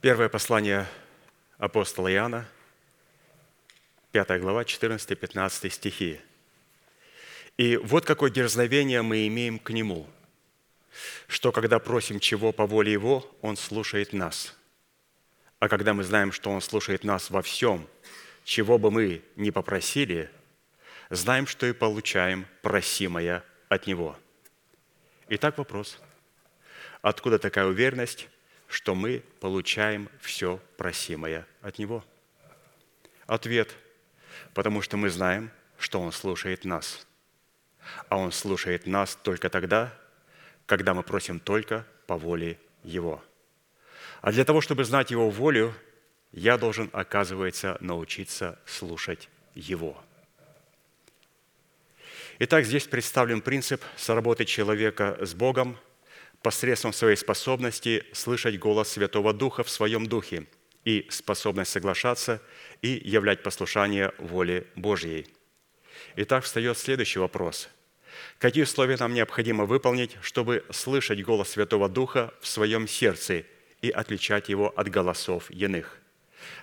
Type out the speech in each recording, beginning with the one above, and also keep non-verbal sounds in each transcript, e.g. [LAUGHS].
Первое послание апостола Иоанна, 5 глава, 14-15 стихи. И вот какое дерзновение мы имеем к Нему, что когда просим чего по воле Его, Он слушает нас. А когда мы знаем, что Он слушает нас во всем, чего бы мы ни попросили, знаем, что и получаем просимое от Него. Итак, вопрос. Откуда такая уверенность, что мы получаем все просимое от Него? Ответ. Потому что мы знаем, что Он слушает нас – а Он слушает нас только тогда, когда мы просим только по воле Его. А для того, чтобы знать Его волю, я должен, оказывается, научиться слушать Его. Итак, здесь представлен принцип сработы человека с Богом посредством своей способности слышать голос Святого Духа в своем духе и способность соглашаться и являть послушание воле Божьей – Итак, встает следующий вопрос. Какие условия нам необходимо выполнить, чтобы слышать голос Святого Духа в своем сердце и отличать его от голосов иных?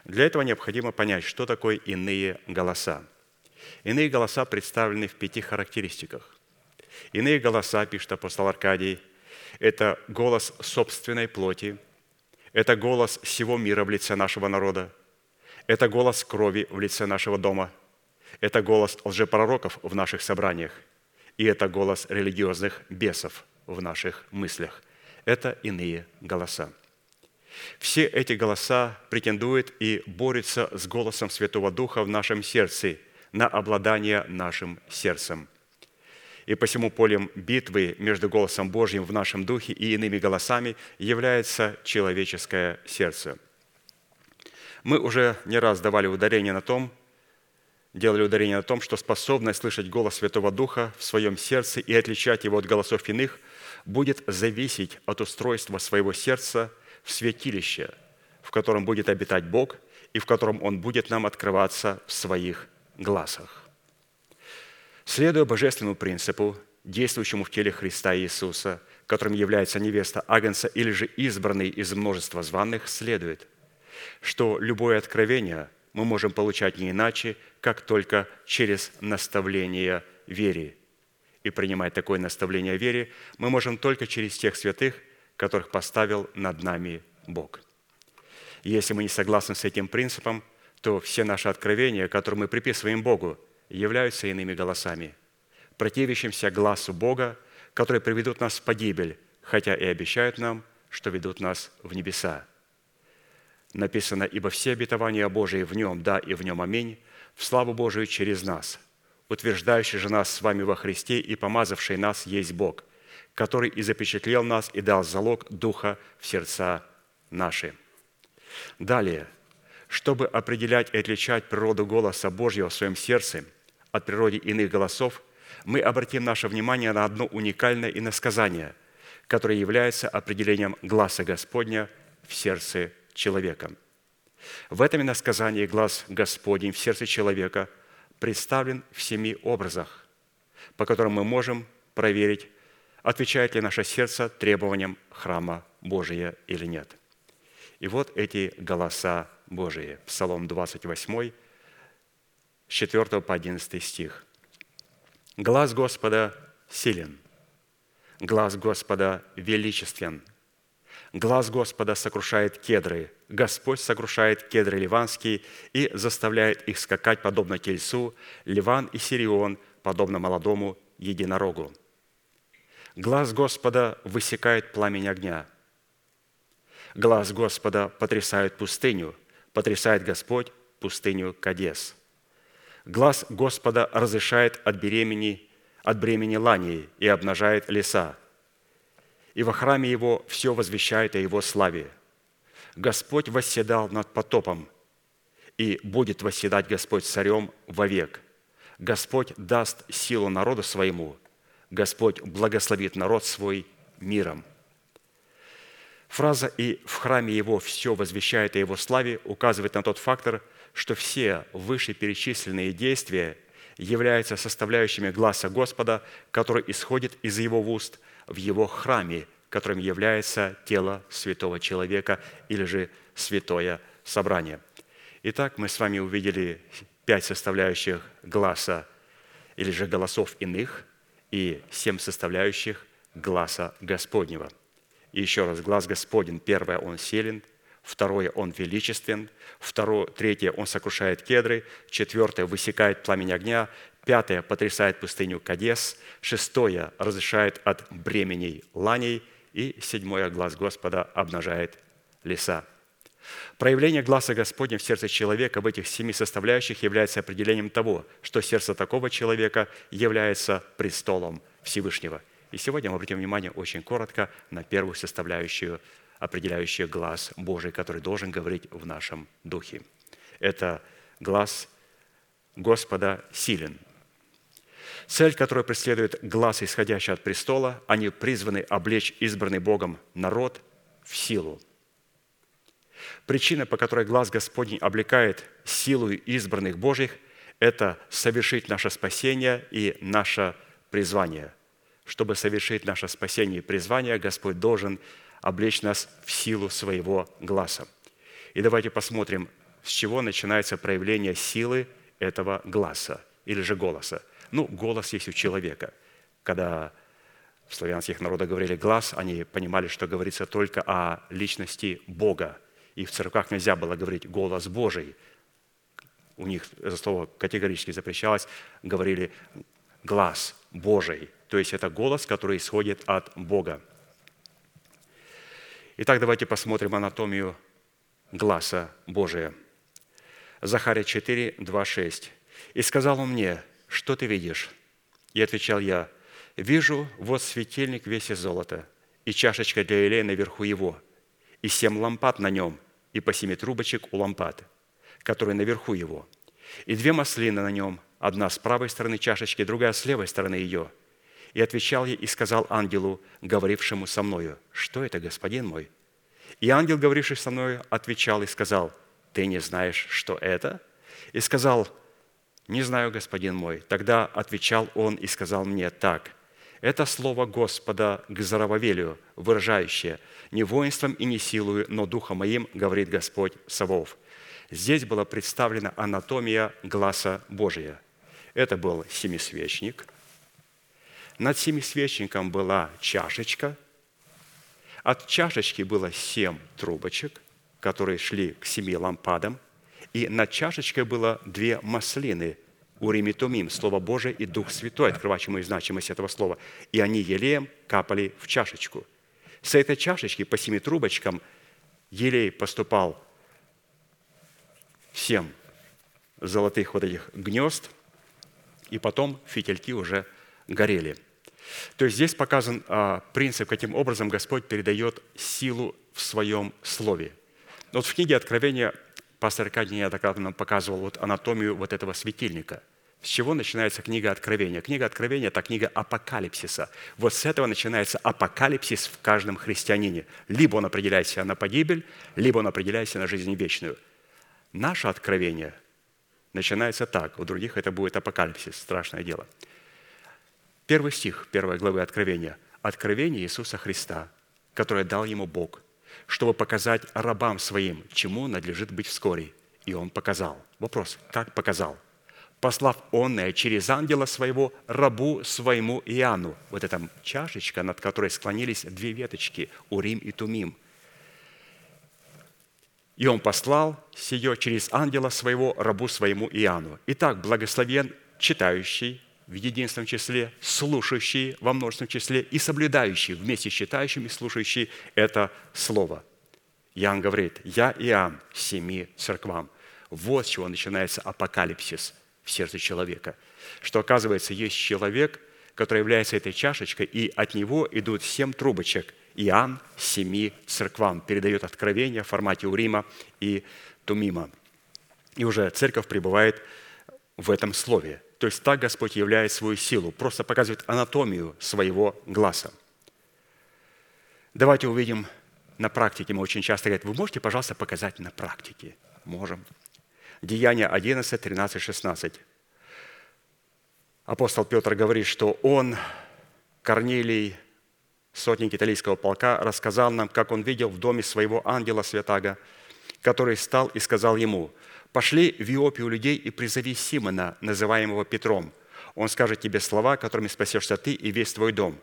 Для этого необходимо понять, что такое иные голоса. Иные голоса представлены в пяти характеристиках. Иные голоса, пишет апостол Аркадий, это голос собственной плоти, это голос всего мира в лице нашего народа, это голос крови в лице нашего дома – это голос лжепророков в наших собраниях, и это голос религиозных бесов в наших мыслях. Это иные голоса. Все эти голоса претендуют и борются с голосом Святого Духа в нашем сердце на обладание нашим сердцем. И посему полем битвы между голосом Божьим в нашем духе и иными голосами является человеческое сердце. Мы уже не раз давали ударение на том, делали ударение на том, что способность слышать голос Святого Духа в своем сердце и отличать его от голосов иных будет зависеть от устройства своего сердца в святилище, в котором будет обитать Бог и в котором Он будет нам открываться в своих глазах. Следуя божественному принципу, действующему в теле Христа Иисуса, которым является невеста Агнца или же избранный из множества званных, следует, что любое откровение – мы можем получать не иначе, как только через наставление вере. И принимать такое наставление вере мы можем только через тех святых, которых поставил над нами Бог. Если мы не согласны с этим принципом, то все наши откровения, которые мы приписываем Богу, являются иными голосами, противящимся глазу Бога, которые приведут нас в погибель, хотя и обещают нам, что ведут нас в небеса написано, «Ибо все обетования Божии в Нем, да, и в Нем аминь, в славу Божию через нас, утверждающий же нас с вами во Христе и помазавший нас есть Бог, который и запечатлел нас и дал залог Духа в сердца наши». Далее, чтобы определять и отличать природу голоса Божьего в своем сердце от природы иных голосов, мы обратим наше внимание на одно уникальное иносказание, которое является определением гласа Господня в сердце человека. В этом иносказании глаз Господень в сердце человека представлен в семи образах, по которым мы можем проверить, отвечает ли наше сердце требованиям храма Божия или нет. И вот эти голоса Божии. Псалом 28, с 4 по 11 стих. «Глаз Господа силен, глаз Господа величествен – Глаз Господа сокрушает кедры, Господь сокрушает кедры ливанские и заставляет их скакать подобно тельцу, Ливан и Сирион подобно молодому единорогу. Глаз Господа высекает пламень огня. Глаз Господа потрясает пустыню, потрясает Господь пустыню Кадес. Глаз Господа разрешает от беремени, от бремени лании и обнажает леса и во храме Его все возвещает о Его славе. Господь восседал над потопом, и будет восседать Господь царем вовек. Господь даст силу народу своему, Господь благословит народ свой миром. Фраза «и в храме Его все возвещает о Его славе» указывает на тот фактор, что все вышеперечисленные действия являются составляющими глаза Господа, который исходит из Его уст – в его храме, которым является тело святого человека или же святое собрание. Итак, мы с вами увидели пять составляющих гласа или же голосов иных и семь составляющих гласа Господнего. И еще раз, глаз Господень, первое, он селен, второе, он величествен, второе, третье, он сокрушает кедры, четвертое, высекает пламень огня, пятое, потрясает пустыню Кадес, шестое, разрешает от бременей ланей, и седьмое, глаз Господа обнажает леса. Проявление глаза Господня в сердце человека в этих семи составляющих является определением того, что сердце такого человека является престолом Всевышнего. И сегодня мы обратим внимание очень коротко на первую составляющую, определяющую глаз Божий, который должен говорить в нашем духе. Это глаз Господа силен. Цель, которую преследует глаз, исходящий от престола, они призваны облечь избранный Богом народ в силу – Причина, по которой глаз Господень облекает силу избранных Божьих, это совершить наше спасение и наше призвание. Чтобы совершить наше спасение и призвание, Господь должен облечь нас в силу своего глаза. И давайте посмотрим, с чего начинается проявление силы этого глаза или же голоса. Ну, голос есть у человека. Когда в славянских народах говорили «глаз», они понимали, что говорится только о личности Бога, и в церквах нельзя было говорить «голос Божий». У них это слово категорически запрещалось. Говорили «глаз Божий». То есть это голос, который исходит от Бога. Итак, давайте посмотрим анатомию глаза Божия. Захария 4, 2, 6. «И сказал он мне, что ты видишь?» И отвечал я, «Вижу, вот светильник весь из золота, и чашечка для елея наверху его, и семь лампад на нем, и по семи трубочек у лампады, которые наверху его, и две маслины на нем, одна с правой стороны чашечки, другая с левой стороны ее. И отвечал ей и сказал ангелу, говорившему со мною, «Что это, господин мой?» И ангел, говоривший со мною, отвечал и сказал, «Ты не знаешь, что это?» И сказал, «Не знаю, господин мой». Тогда отвечал он и сказал мне так, это слово Господа к Зарававелию, выражающее «Не воинством и не силою, но духом моим, говорит Господь Савов». Здесь была представлена анатомия глаза Божия. Это был семисвечник. Над семисвечником была чашечка. От чашечки было семь трубочек, которые шли к семи лампадам. И над чашечкой было две маслины – Урим и Слово Божие и Дух Святой, открывающий значимость этого слова. И они елеем капали в чашечку. С этой чашечки по семи трубочкам елей поступал всем золотых вот этих гнезд, и потом фитильки уже горели. То есть здесь показан а, принцип, каким образом Господь передает силу в своем слове. Вот в книге Откровения пастор Аркадий неоднократно нам показывал вот анатомию вот этого светильника. С чего начинается книга Откровения? Книга Откровения – это книга апокалипсиса. Вот с этого начинается апокалипсис в каждом христианине. Либо он определяет себя на погибель, либо он определяет себя на жизнь вечную. Наше откровение начинается так, у других это будет апокалипсис, страшное дело. Первый стих первой главы Откровения. Откровение Иисуса Христа, которое дал ему Бог – чтобы показать рабам своим, чему надлежит быть вскоре. И он показал. Вопрос, как показал? Послав онное через ангела своего рабу своему Иоанну. Вот эта чашечка, над которой склонились две веточки, Урим и Тумим. И он послал сие через ангела своего рабу своему Иоанну. Итак, благословен читающий, в единственном числе, слушающие во множественном числе и соблюдающие вместе читающим и слушающие это слово. Иоанн говорит, «Я Иоанн семи церквам». Вот с чего начинается апокалипсис в сердце человека. Что, оказывается, есть человек, который является этой чашечкой, и от него идут семь трубочек. Иоанн семи церквам передает откровение в формате Урима и Тумима. И уже церковь пребывает в этом слове – то есть так Господь являет свою силу, просто показывает анатомию своего глаза. Давайте увидим на практике. Мы очень часто говорим, вы можете, пожалуйста, показать на практике? Можем. Деяние 11, 13, 16. Апостол Петр говорит, что он, Корнилий, сотник италийского полка, рассказал нам, как он видел в доме своего ангела святаго, который стал и сказал ему, «Пошли в Иопию людей и призови Симона, называемого Петром. Он скажет тебе слова, которыми спасешься ты и весь твой дом».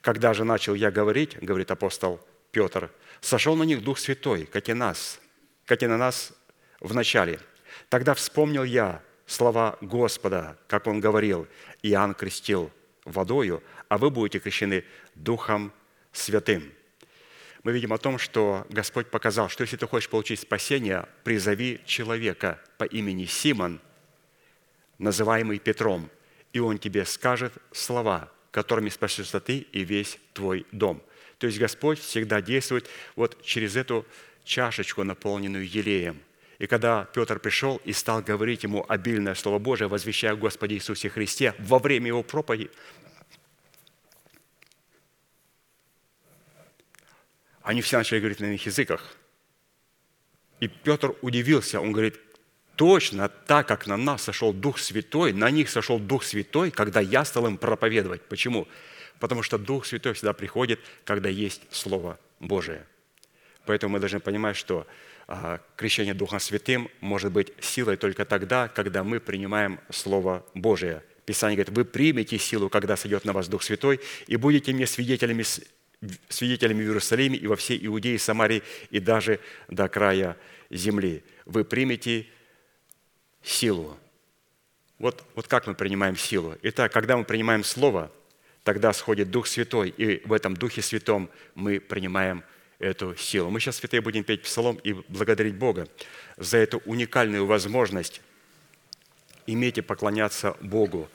Когда же начал я говорить, говорит апостол Петр, сошел на них Дух Святой, как и нас, как и на нас в начале. Тогда вспомнил я слова Господа, как Он говорил, Иоанн крестил водою, а вы будете крещены Духом Святым. Мы видим о том, что Господь показал, что если ты хочешь получить спасение, призови человека по имени Симон, называемый Петром, и он тебе скажет слова, которыми спасешься ты и весь твой дом. То есть Господь всегда действует вот через эту чашечку, наполненную елеем. И когда Петр пришел и стал говорить ему обильное Слово Божие, возвещая о Господе Иисусе Христе во время его проповеди, они все начали говорить на иных языках. И Петр удивился, он говорит, точно так, как на нас сошел Дух Святой, на них сошел Дух Святой, когда я стал им проповедовать. Почему? Потому что Дух Святой всегда приходит, когда есть Слово Божие. Поэтому мы должны понимать, что а, крещение Духом Святым может быть силой только тогда, когда мы принимаем Слово Божие. Писание говорит, вы примете силу, когда сойдет на вас Дух Святой, и будете мне свидетелями, свидетелями в Иерусалиме и во всей Иудее, Самарии и даже до края земли. Вы примете силу. Вот, вот как мы принимаем силу. Итак, когда мы принимаем Слово, тогда сходит Дух Святой, и в этом Духе Святом мы принимаем эту силу. Мы сейчас, святые, будем петь псалом и благодарить Бога за эту уникальную возможность иметь и поклоняться Богу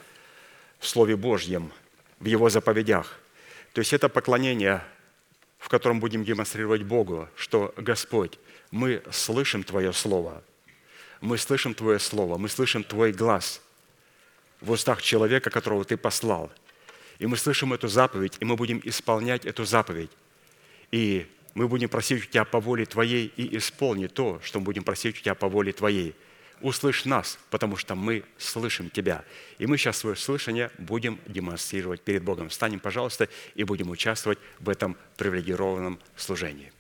в Слове Божьем, в Его заповедях. То есть это поклонение, в котором будем демонстрировать Богу, что Господь, мы слышим Твое Слово – мы слышим Твое Слово, мы слышим Твой глаз в устах человека, которого Ты послал. И мы слышим эту заповедь, и мы будем исполнять эту заповедь. И мы будем просить у Тебя по воле Твоей и исполни то, что мы будем просить у Тебя по воле Твоей. Услышь нас, потому что мы слышим Тебя. И мы сейчас свое слышание будем демонстрировать перед Богом. Встанем, пожалуйста, и будем участвовать в этом привилегированном служении.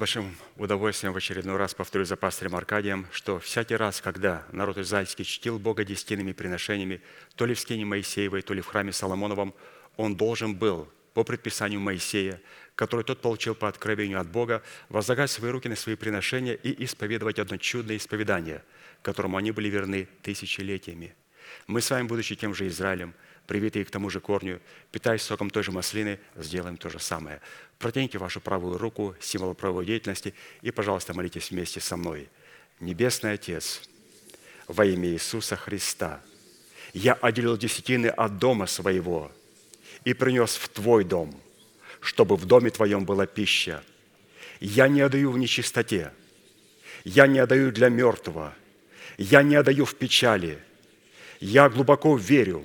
Большим удовольствием в очередной раз повторю за пастырем Аркадием, что всякий раз, когда народ израильский чтил Бога десятинными приношениями, то ли в скине Моисеевой, то ли в храме Соломоновом, он должен был по предписанию Моисея, который тот получил по откровению от Бога, возлагать свои руки на свои приношения и исповедовать одно чудное исповедание, которому они были верны тысячелетиями. Мы с вами, будучи тем же Израилем, привитые к тому же корню, питаясь соком той же маслины, сделаем то же самое. Протяните вашу правую руку, символ правовой деятельности, и, пожалуйста, молитесь вместе со мной. Небесный Отец, во имя Иисуса Христа, я отделил десятины от дома своего и принес в Твой дом, чтобы в доме Твоем была пища. Я не отдаю в нечистоте, я не отдаю для мертвого, я не отдаю в печали. Я глубоко верю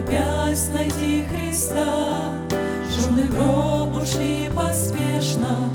Торопясь найти Христа, в гроб ушли поспешно,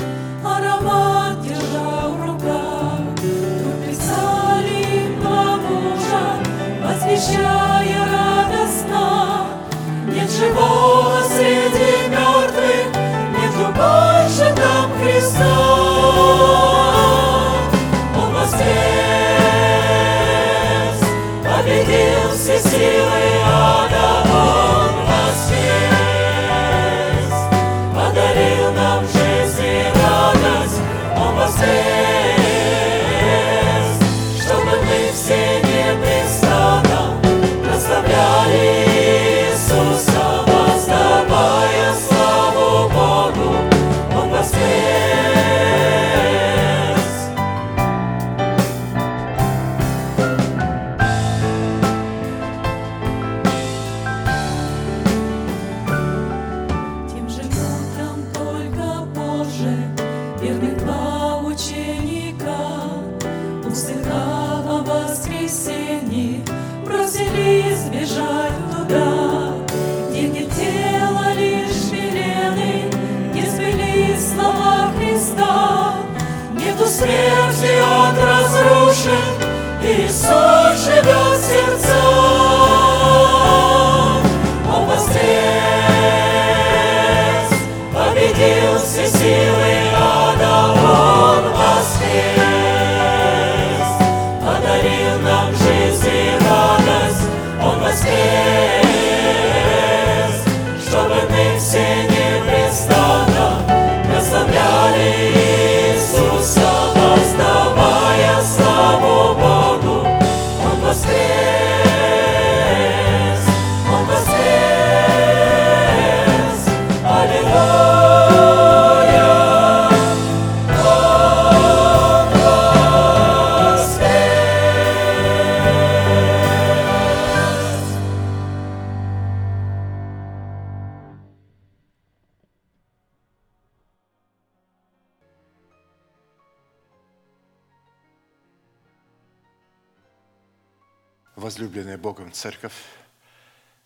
Церковь,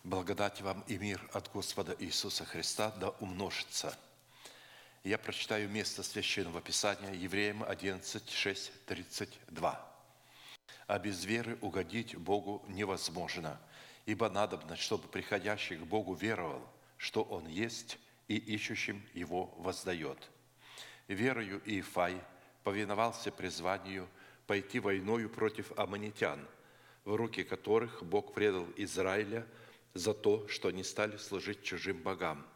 благодать вам и мир от Господа Иисуса Христа да умножится. Я прочитаю место Священного Писания Евреям 11, 6, 32. «А без веры угодить Богу невозможно, ибо надобно, чтобы приходящий к Богу веровал, что Он есть, и ищущим Его воздает. Верою Иефай повиновался призванию пойти войною против аммонитян – в руки которых Бог предал Израиля за то, что они стали служить чужим богам.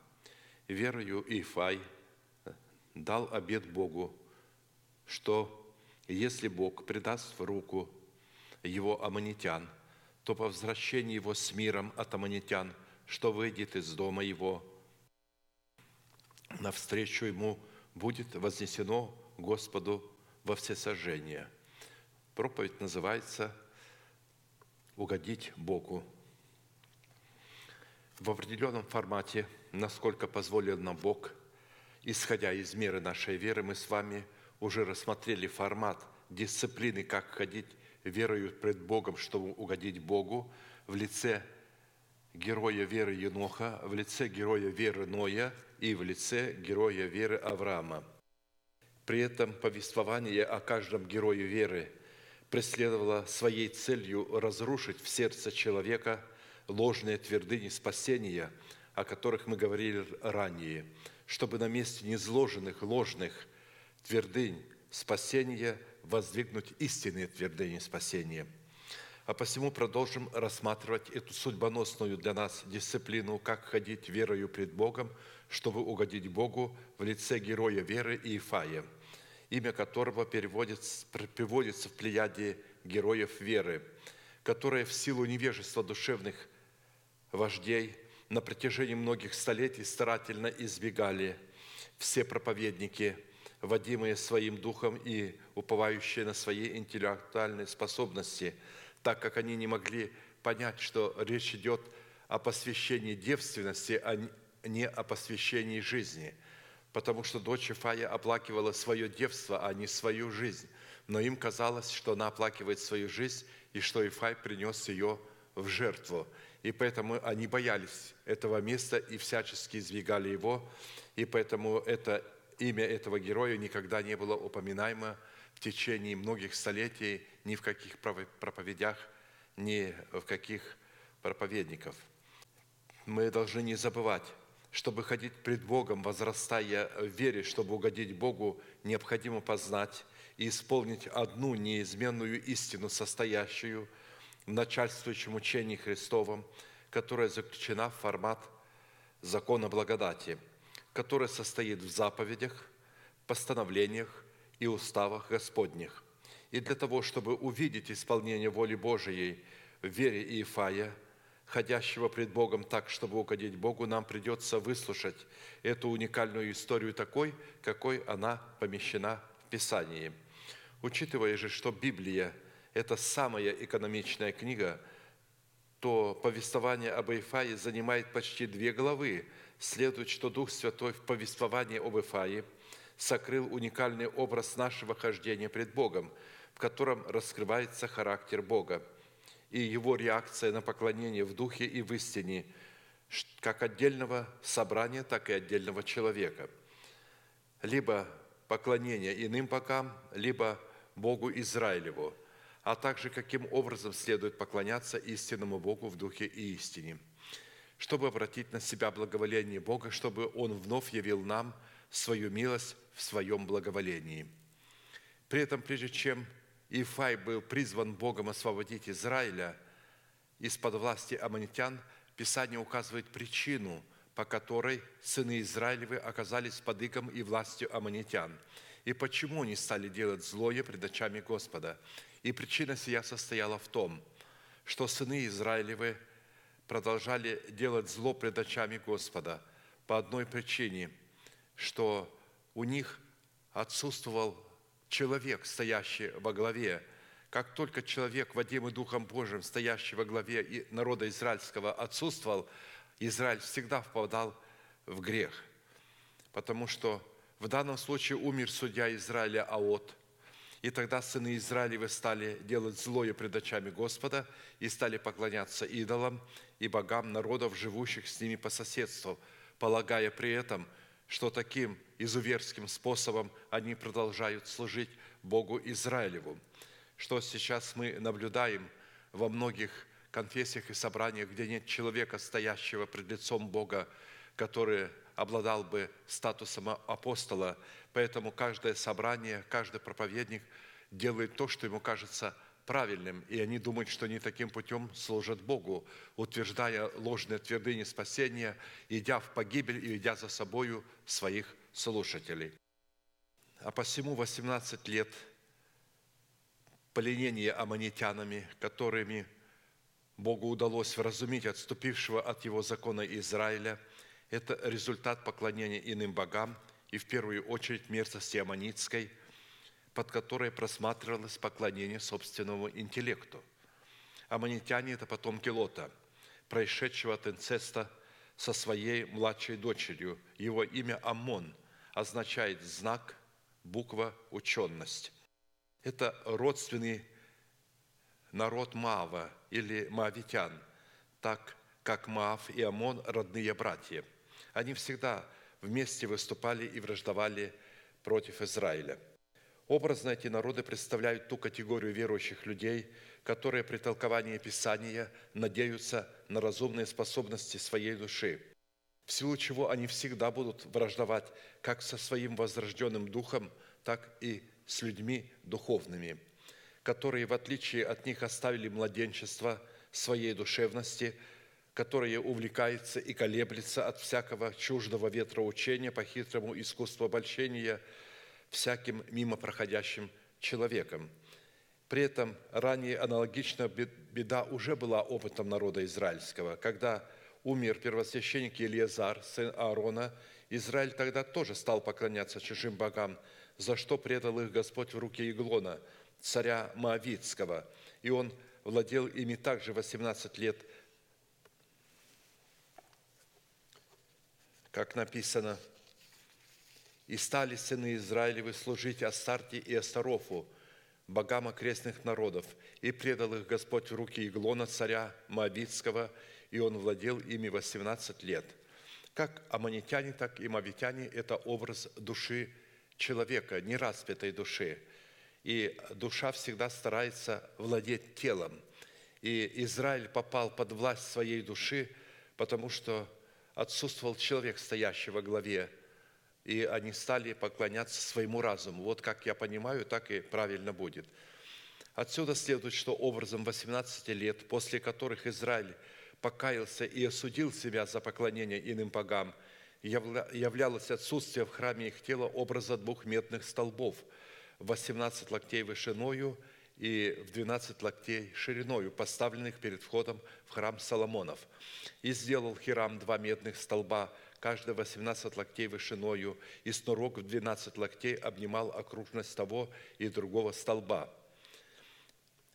Верою Ифай дал обет Богу, что если Бог предаст в руку его аммонитян, то по возвращении его с миром от аммонитян, что выйдет из дома его, навстречу ему будет вознесено Господу во всесожжение. Проповедь называется угодить Богу в определенном формате, насколько позволил нам Бог, исходя из меры нашей веры, мы с вами уже рассмотрели формат дисциплины, как ходить верою пред Богом, чтобы угодить Богу, в лице героя веры Еноха, в лице героя веры Ноя и в лице героя веры Авраама. При этом повествование о каждом герое веры – преследовала своей целью разрушить в сердце человека ложные твердыни спасения, о которых мы говорили ранее, чтобы на месте незложенных ложных твердынь спасения воздвигнуть истинные твердыни спасения. А посему продолжим рассматривать эту судьбоносную для нас дисциплину, как ходить верою пред Богом, чтобы угодить Богу в лице героя веры Иефая – имя которого переводится, приводится в плеяде героев веры, которые в силу невежества душевных вождей на протяжении многих столетий старательно избегали все проповедники, водимые своим духом и уповающие на свои интеллектуальные способности, так как они не могли понять, что речь идет о посвящении девственности, а не о посвящении жизни – потому что дочь Ифая оплакивала свое девство, а не свою жизнь. Но им казалось, что она оплакивает свою жизнь, и что Ифай принес ее в жертву. И поэтому они боялись этого места и всячески избегали его. И поэтому это имя этого героя никогда не было упоминаемо в течение многих столетий ни в каких проповедях, ни в каких проповедников. Мы должны не забывать, чтобы ходить пред Богом, возрастая в вере, чтобы угодить Богу, необходимо познать и исполнить одну неизменную истину, состоящую в начальствующем учении Христовом, которая заключена в формат закона благодати, который состоит в заповедях, постановлениях и уставах Господних. И для того, чтобы увидеть исполнение воли Божией в вере Иефая – ходящего пред Богом так, чтобы угодить Богу, нам придется выслушать эту уникальную историю такой, какой она помещена в Писании. Учитывая же, что Библия – это самая экономичная книга, то повествование об Ифае занимает почти две главы. Следует, что Дух Святой в повествовании об Ифае сокрыл уникальный образ нашего хождения пред Богом, в котором раскрывается характер Бога – и его реакция на поклонение в духе и в истине, как отдельного собрания, так и отдельного человека. Либо поклонение иным богам, либо Богу Израилеву, а также каким образом следует поклоняться истинному Богу в духе и истине. Чтобы обратить на себя благоволение Бога, чтобы Он вновь явил нам свою милость в своем благоволении. При этом, прежде чем Ифай был призван Богом освободить Израиля из-под власти аммонитян, Писание указывает причину, по которой сыны Израилевы оказались под игом и властью аммонитян, и почему они стали делать злое пред очами Господа. И причина сия состояла в том, что сыны Израилевы продолжали делать зло пред очами Господа. По одной причине, что у них отсутствовал человек, стоящий во главе. Как только человек, водимый Духом Божьим, стоящий во главе народа израильского, отсутствовал, Израиль всегда впадал в грех. Потому что в данном случае умер судья Израиля Аот. И тогда сыны Израилевы стали делать злое пред очами Господа и стали поклоняться идолам и богам народов, живущих с ними по соседству, полагая при этом, что таким изуверским способом они продолжают служить Богу Израилеву. Что сейчас мы наблюдаем во многих конфессиях и собраниях, где нет человека, стоящего пред лицом Бога, который обладал бы статусом апостола. Поэтому каждое собрание, каждый проповедник делает то, что ему кажется правильным, и они думают, что они таким путем служат Богу, утверждая ложные твердыни спасения, идя в погибель и идя за собою своих слушателей. А посему 18 лет пленения аммонитянами, которыми Богу удалось вразумить отступившего от его закона Израиля – это результат поклонения иным богам и в первую очередь мерзости аммонитской, под которой просматривалось поклонение собственному интеллекту. Аммонитяне – это потомки Лота, происшедшего от инцеста со своей младшей дочерью. Его имя Аммон означает знак, буква, ученость. Это родственный народ Маава или Маавитян, так как Маав и Амон – родные братья – они всегда вместе выступали и враждовали против Израиля. Образно эти народы представляют ту категорию верующих людей, которые при толковании Писания надеются на разумные способности своей души, в силу чего они всегда будут враждовать как со своим возрожденным духом, так и с людьми духовными, которые, в отличие от них, оставили младенчество своей душевности – которое увлекается и колеблется от всякого чуждого ветра учения по хитрому искусству обольщения всяким мимо проходящим человеком. При этом ранее аналогичная беда уже была опытом народа израильского. Когда умер первосвященник Елиазар, сын Аарона, Израиль тогда тоже стал поклоняться чужим богам, за что предал их Господь в руки Иглона, царя Моавитского. И он владел ими также 18 лет как написано, «И стали сыны Израилевы служить Астарте и Астарофу, богам окрестных народов, и предал их Господь в руки Иглона, царя Моавитского, и он владел ими 18 лет». Как аммонитяне, так и мавитяне – это образ души человека, нераспятой души. И душа всегда старается владеть телом. И Израиль попал под власть своей души, потому что отсутствовал человек, стоящий во главе, и они стали поклоняться своему разуму. Вот как я понимаю, так и правильно будет. Отсюда следует, что образом 18 лет, после которых Израиль покаялся и осудил себя за поклонение иным богам, являлось отсутствие в храме их тела образа двух медных столбов, 18 локтей вышиною – и в 12 локтей шириною, поставленных перед входом в храм Соломонов. И сделал Хирам два медных столба, каждый 18 локтей вышиною, и снурок в 12 локтей обнимал окружность того и другого столба.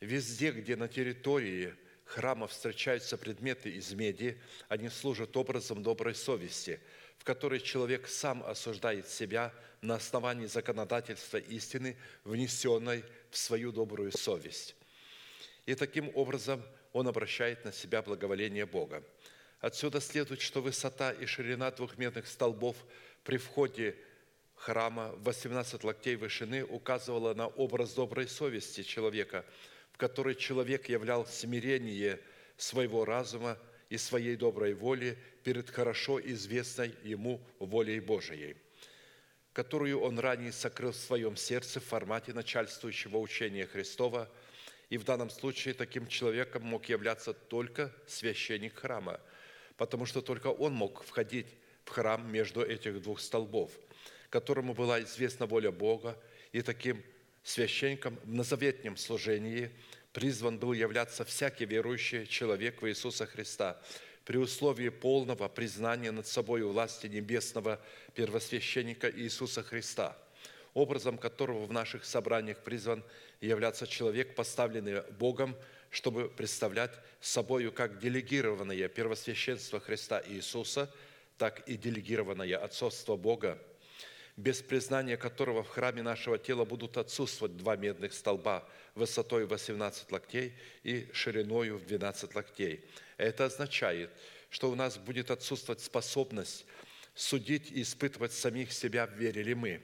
Везде, где на территории храма встречаются предметы из меди, они служат образом доброй совести – в которой человек сам осуждает себя на основании законодательства истины, внесенной в свою добрую совесть. И таким образом он обращает на себя благоволение Бога. Отсюда следует, что высота и ширина двух медных столбов при входе храма в 18 локтей вышины указывала на образ доброй совести человека, которой человек являл смирение своего разума и своей доброй воли перед хорошо известной ему волей Божией, которую он ранее сокрыл в своем сердце в формате начальствующего учения Христова, и в данном случае таким человеком мог являться только священник храма, потому что только он мог входить в храм между этих двух столбов, которому была известна воля Бога, и таким священником в назаветнем служении – призван был являться всякий верующий человек в Иисуса Христа при условии полного признания над собой власти небесного первосвященника Иисуса Христа, образом которого в наших собраниях призван являться человек, поставленный Богом, чтобы представлять собою как делегированное первосвященство Христа Иисуса, так и делегированное отцовство Бога, без признания которого в храме нашего тела будут отсутствовать два медных столба высотой 18 локтей и шириною в 12 локтей. Это означает, что у нас будет отсутствовать способность судить и испытывать самих себя, верили мы.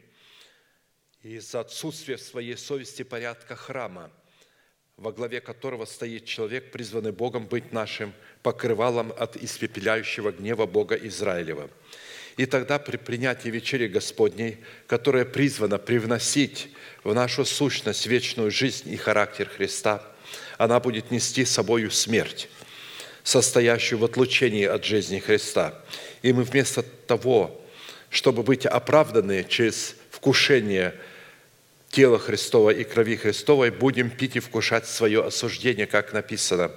Из-за отсутствия в своей совести порядка храма, во главе которого стоит человек, призванный Богом быть нашим покрывалом от испепеляющего гнева Бога Израилева. И тогда при принятии вечери Господней, которая призвана привносить в нашу сущность вечную жизнь и характер Христа, она будет нести собою смерть, состоящую в отлучении от жизни Христа. И мы вместо того, чтобы быть оправданы через вкушение тела Христова и крови Христовой, будем пить и вкушать свое осуждение, как написано.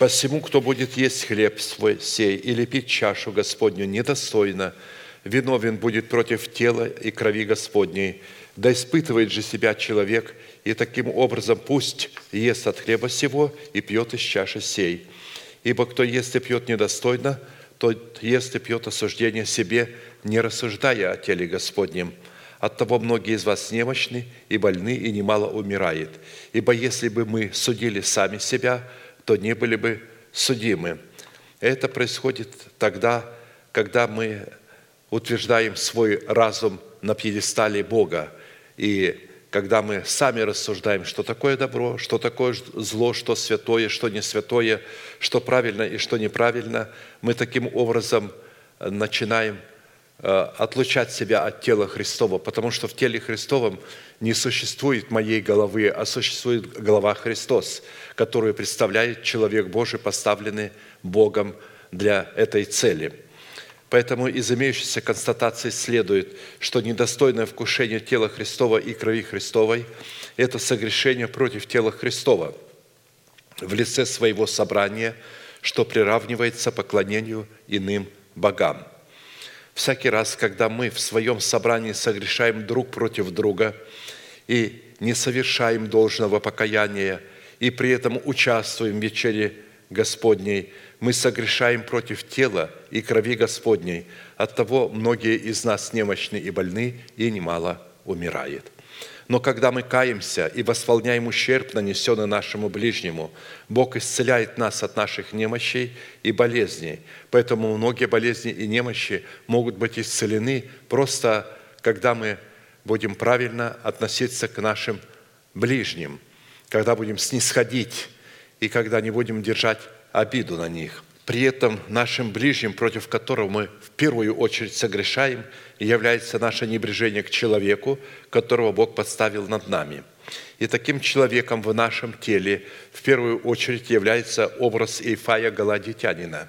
Посему, кто будет есть хлеб свой сей или пить чашу Господню недостойно, виновен будет против тела и крови Господней. Да испытывает же себя человек, и таким образом пусть ест от хлеба сего и пьет из чаши сей. Ибо кто ест и пьет недостойно, тот ест и пьет осуждение себе, не рассуждая о теле Господнем. Оттого многие из вас немощны и больны, и немало умирает. Ибо если бы мы судили сами себя, то не были бы судимы. Это происходит тогда, когда мы утверждаем свой разум на пьедестале Бога. И когда мы сами рассуждаем, что такое добро, что такое зло, что святое, что не святое, что правильно и что неправильно, мы таким образом начинаем э, отлучать себя от тела Христова, потому что в теле Христовом не существует моей головы, а существует голова Христос, которую представляет человек Божий, поставленный Богом для этой цели – Поэтому из имеющейся констатации следует, что недостойное вкушение тела Христова и крови Христовой – это согрешение против тела Христова в лице своего собрания, что приравнивается поклонению иным богам. Всякий раз, когда мы в своем собрании согрешаем друг против друга и не совершаем должного покаяния, и при этом участвуем в вечере Господней – мы согрешаем против тела и крови Господней. Оттого многие из нас немощны и больны, и немало умирает. Но когда мы каемся и восполняем ущерб, нанесенный нашему ближнему, Бог исцеляет нас от наших немощей и болезней. Поэтому многие болезни и немощи могут быть исцелены просто, когда мы будем правильно относиться к нашим ближним, когда будем снисходить и когда не будем держать обиду на них. При этом нашим ближним, против которого мы в первую очередь согрешаем, является наше небрежение к человеку, которого Бог подставил над нами. И таким человеком в нашем теле в первую очередь является образ Ифая Галадитянина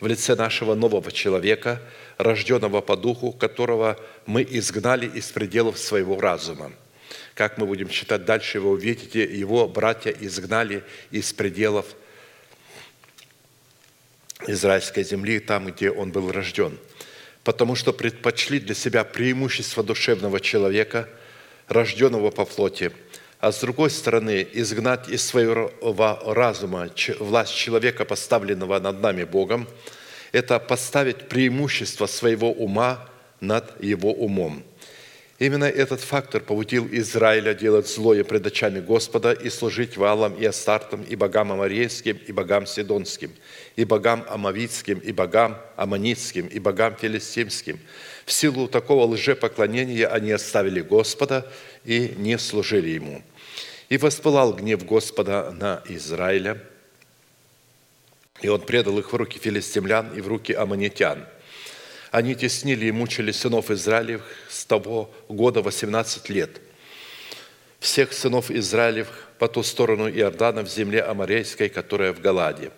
в лице нашего нового человека, рожденного по духу, которого мы изгнали из пределов своего разума. Как мы будем читать дальше, вы увидите, его братья изгнали из пределов израильской земли, там, где он был рожден. Потому что предпочли для себя преимущество душевного человека, рожденного по плоти, а с другой стороны изгнать из своего разума власть человека, поставленного над нами Богом, это поставить преимущество своего ума над его умом – Именно этот фактор побудил Израиля делать злое пред очами Господа и служить Валам и Астартам, и богам Амарейским, и богам Сидонским, и богам Амавитским, и богам Аманитским, и богам Филистимским. В силу такого лжепоклонения они оставили Господа и не служили Ему. И воспылал гнев Господа на Израиля, и он предал их в руки филистимлян и в руки аммонитян – они теснили и мучили сынов Израилев с того года 18 лет. Всех сынов Израилев по ту сторону Иордана в земле Амарейской, которая в Галаде.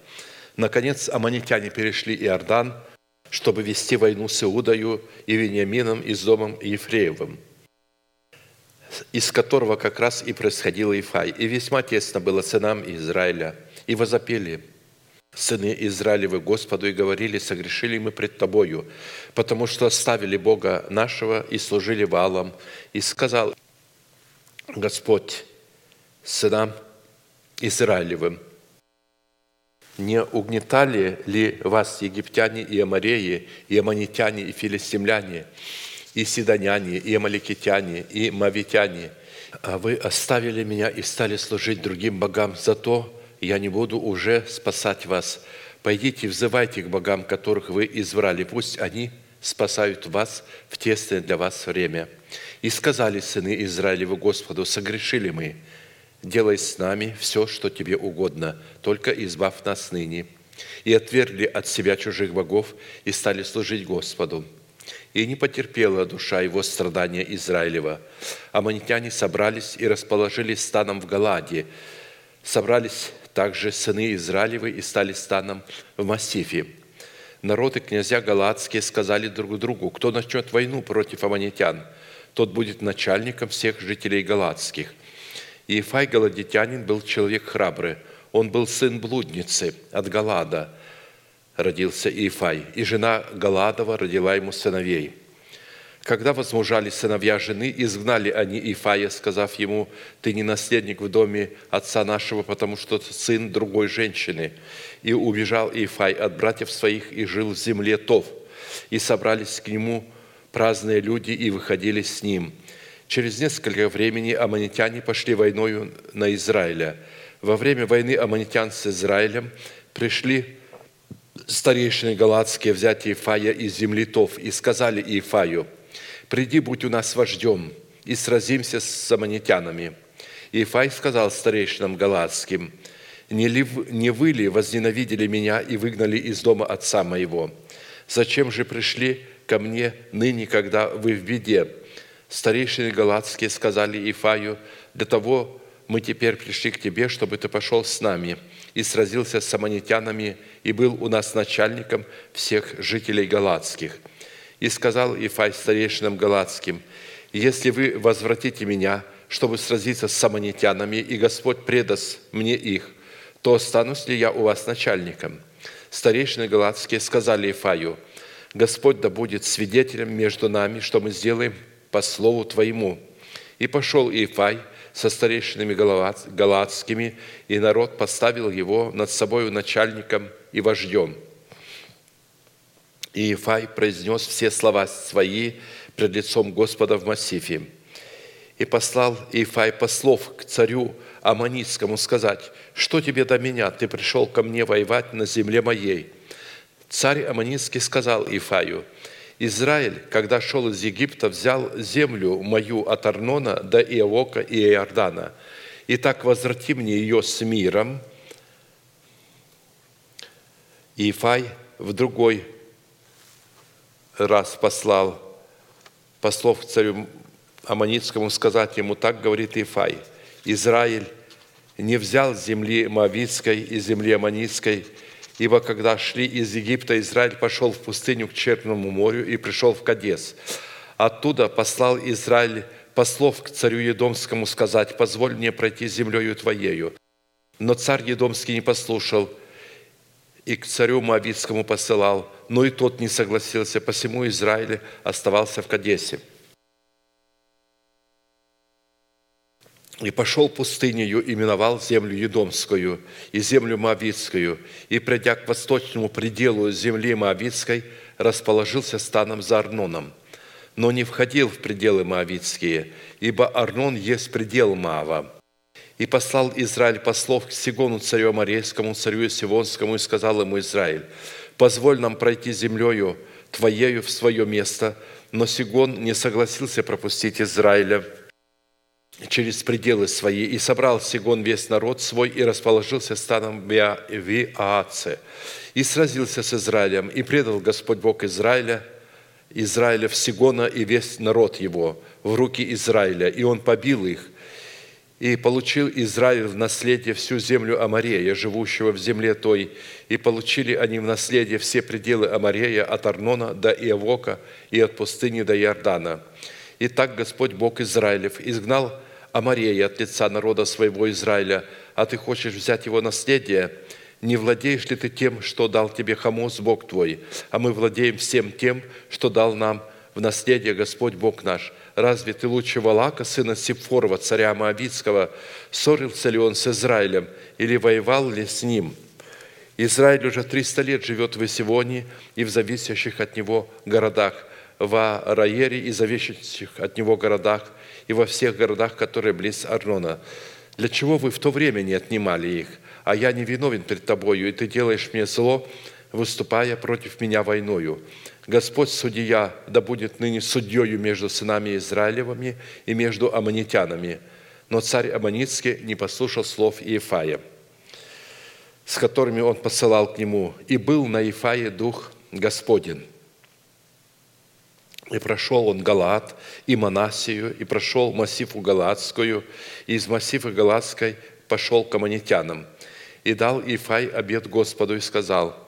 Наконец, аммонитяне перешли Иордан, чтобы вести войну с Иудою и Вениамином и с домом Ефреевым, из которого как раз и происходил Ифай. И весьма тесно было сынам Израиля. И возопели – сыны Израилевы Господу и говорили, согрешили мы пред Тобою, потому что оставили Бога нашего и служили Валам. И сказал Господь сынам Израилевым. Не угнетали ли вас египтяне и амореи, и аманитяне, и филистимляне, и сидоняне, и амаликитяне, и мавитяне? А вы оставили меня и стали служить другим богам, зато я не буду уже спасать вас. Пойдите, взывайте к богам, которых вы избрали, пусть они спасают вас в тесное для вас время. И сказали сыны Израилевы Господу, согрешили мы, делай с нами все, что тебе угодно, только избавь нас ныне. И отвергли от себя чужих богов и стали служить Господу. И не потерпела душа его страдания Израилева. Аманитяне собрались и расположились станом в Галаде. Собрались также сыны Израилевы и стали станом в Массифе. Народ и князья Галатские сказали друг другу, кто начнет войну против аманитян, тот будет начальником всех жителей Галатских. И Ифай Галадитянин был человек храбрый. Он был сын блудницы от Галада, родился Ифай, и жена Галадова родила ему сыновей – когда возмужали сыновья жены, изгнали они Ифая, сказав ему, «Ты не наследник в доме отца нашего, потому что сын другой женщины». И убежал Ифай от братьев своих и жил в земле Тов. И собрались к нему праздные люди и выходили с ним. Через несколько времени аммонитяне пошли войною на Израиля. Во время войны аммонитян с Израилем пришли старейшины галатские взять Ифая из земли Тов и сказали Ифаю – приди, будь у нас вождем, и сразимся с аммонитянами». И Ифай сказал старейшинам галатским, «Не, ли, «Не вы ли возненавидели меня и выгнали из дома отца моего? Зачем же пришли ко мне ныне, когда вы в беде?» Старейшины галатские сказали Ифаю, «Для того мы теперь пришли к тебе, чтобы ты пошел с нами и сразился с аммонитянами и был у нас начальником всех жителей галатских». И сказал Ифай старейшинам галатским, «Если вы возвратите меня, чтобы сразиться с самонитянами, и Господь предаст мне их, то останусь ли я у вас начальником?» Старейшины галатские сказали Ифаю, «Господь да будет свидетелем между нами, что мы сделаем по слову Твоему». И пошел Ифай со старейшинами галатскими, и народ поставил его над собою начальником и вождем – и Ифай произнес все слова свои пред лицом Господа в Массифе. И послал Ифай послов к царю Аманитскому сказать, «Что тебе до меня? Ты пришел ко мне воевать на земле моей». Царь Аманитский сказал Ифаю, «Израиль, когда шел из Египта, взял землю мою от Арнона до Иовока и Иордана. Так возврати мне ее с миром». И Ифай в другой раз послал послов к царю Аманитскому сказать ему, так говорит Ифай, Израиль не взял земли Моавитской и земли Аманитской, ибо когда шли из Египта, Израиль пошел в пустыню к Черному морю и пришел в Кадес. Оттуда послал Израиль послов к царю Едомскому сказать, «Позволь мне пройти землею Твоею». Но царь Едомский не послушал – и к царю Моавитскому посылал, но и тот не согласился, посему Израиль оставался в Кадесе. И пошел пустынею, и миновал землю Едомскую и землю Моавитскую, и, придя к восточному пределу земли Моавитской, расположился станом за Арноном, но не входил в пределы Моавитские, ибо Арнон есть предел Маава. И послал Израиль послов к Сигону, царю Амарейскому, царю Сивонскому, и сказал ему Израиль, «Позволь нам пройти землею Твоею в свое место». Но Сигон не согласился пропустить Израиля через пределы свои. И собрал Сигон весь народ свой и расположился станом в Иааце. И сразился с Израилем, и предал Господь Бог Израиля, Израиля в Сигона и весь народ его в руки Израиля. И он побил их, и получил Израиль в наследие всю землю Амарея, живущего в земле той, и получили они в наследие все пределы Амарея от Арнона до Иовока и от пустыни до Иордана. И так Господь Бог Израилев изгнал Амарея от лица народа своего Израиля, а ты хочешь взять его наследие, не владеешь ли ты тем, что дал тебе Хамос, Бог твой, а мы владеем всем тем, что дал нам в наследие Господь Бог наш. Разве ты лучше Валака, сына Сипфорова, царя Моавицкого? Ссорился ли он с Израилем или воевал ли с ним?» Израиль уже 300 лет живет в Исивоне и в зависящих от него городах, в Раере и зависящих от него городах, и во всех городах, которые близ Арнона. Для чего вы в то время не отнимали их? А я не виновен перед тобою, и ты делаешь мне зло, выступая против меня войною. Господь судья, да будет ныне судьею между сынами Израилевыми и между аммонитянами. Но царь Аммонитский не послушал слов Иефая, с которыми он посылал к нему, и был на Иефае дух Господень. И прошел он Галаат и Манасию, и прошел массиву Галаатскую, и из массива Галаатской пошел к аммонитянам. И дал Ифай обед Господу и сказал,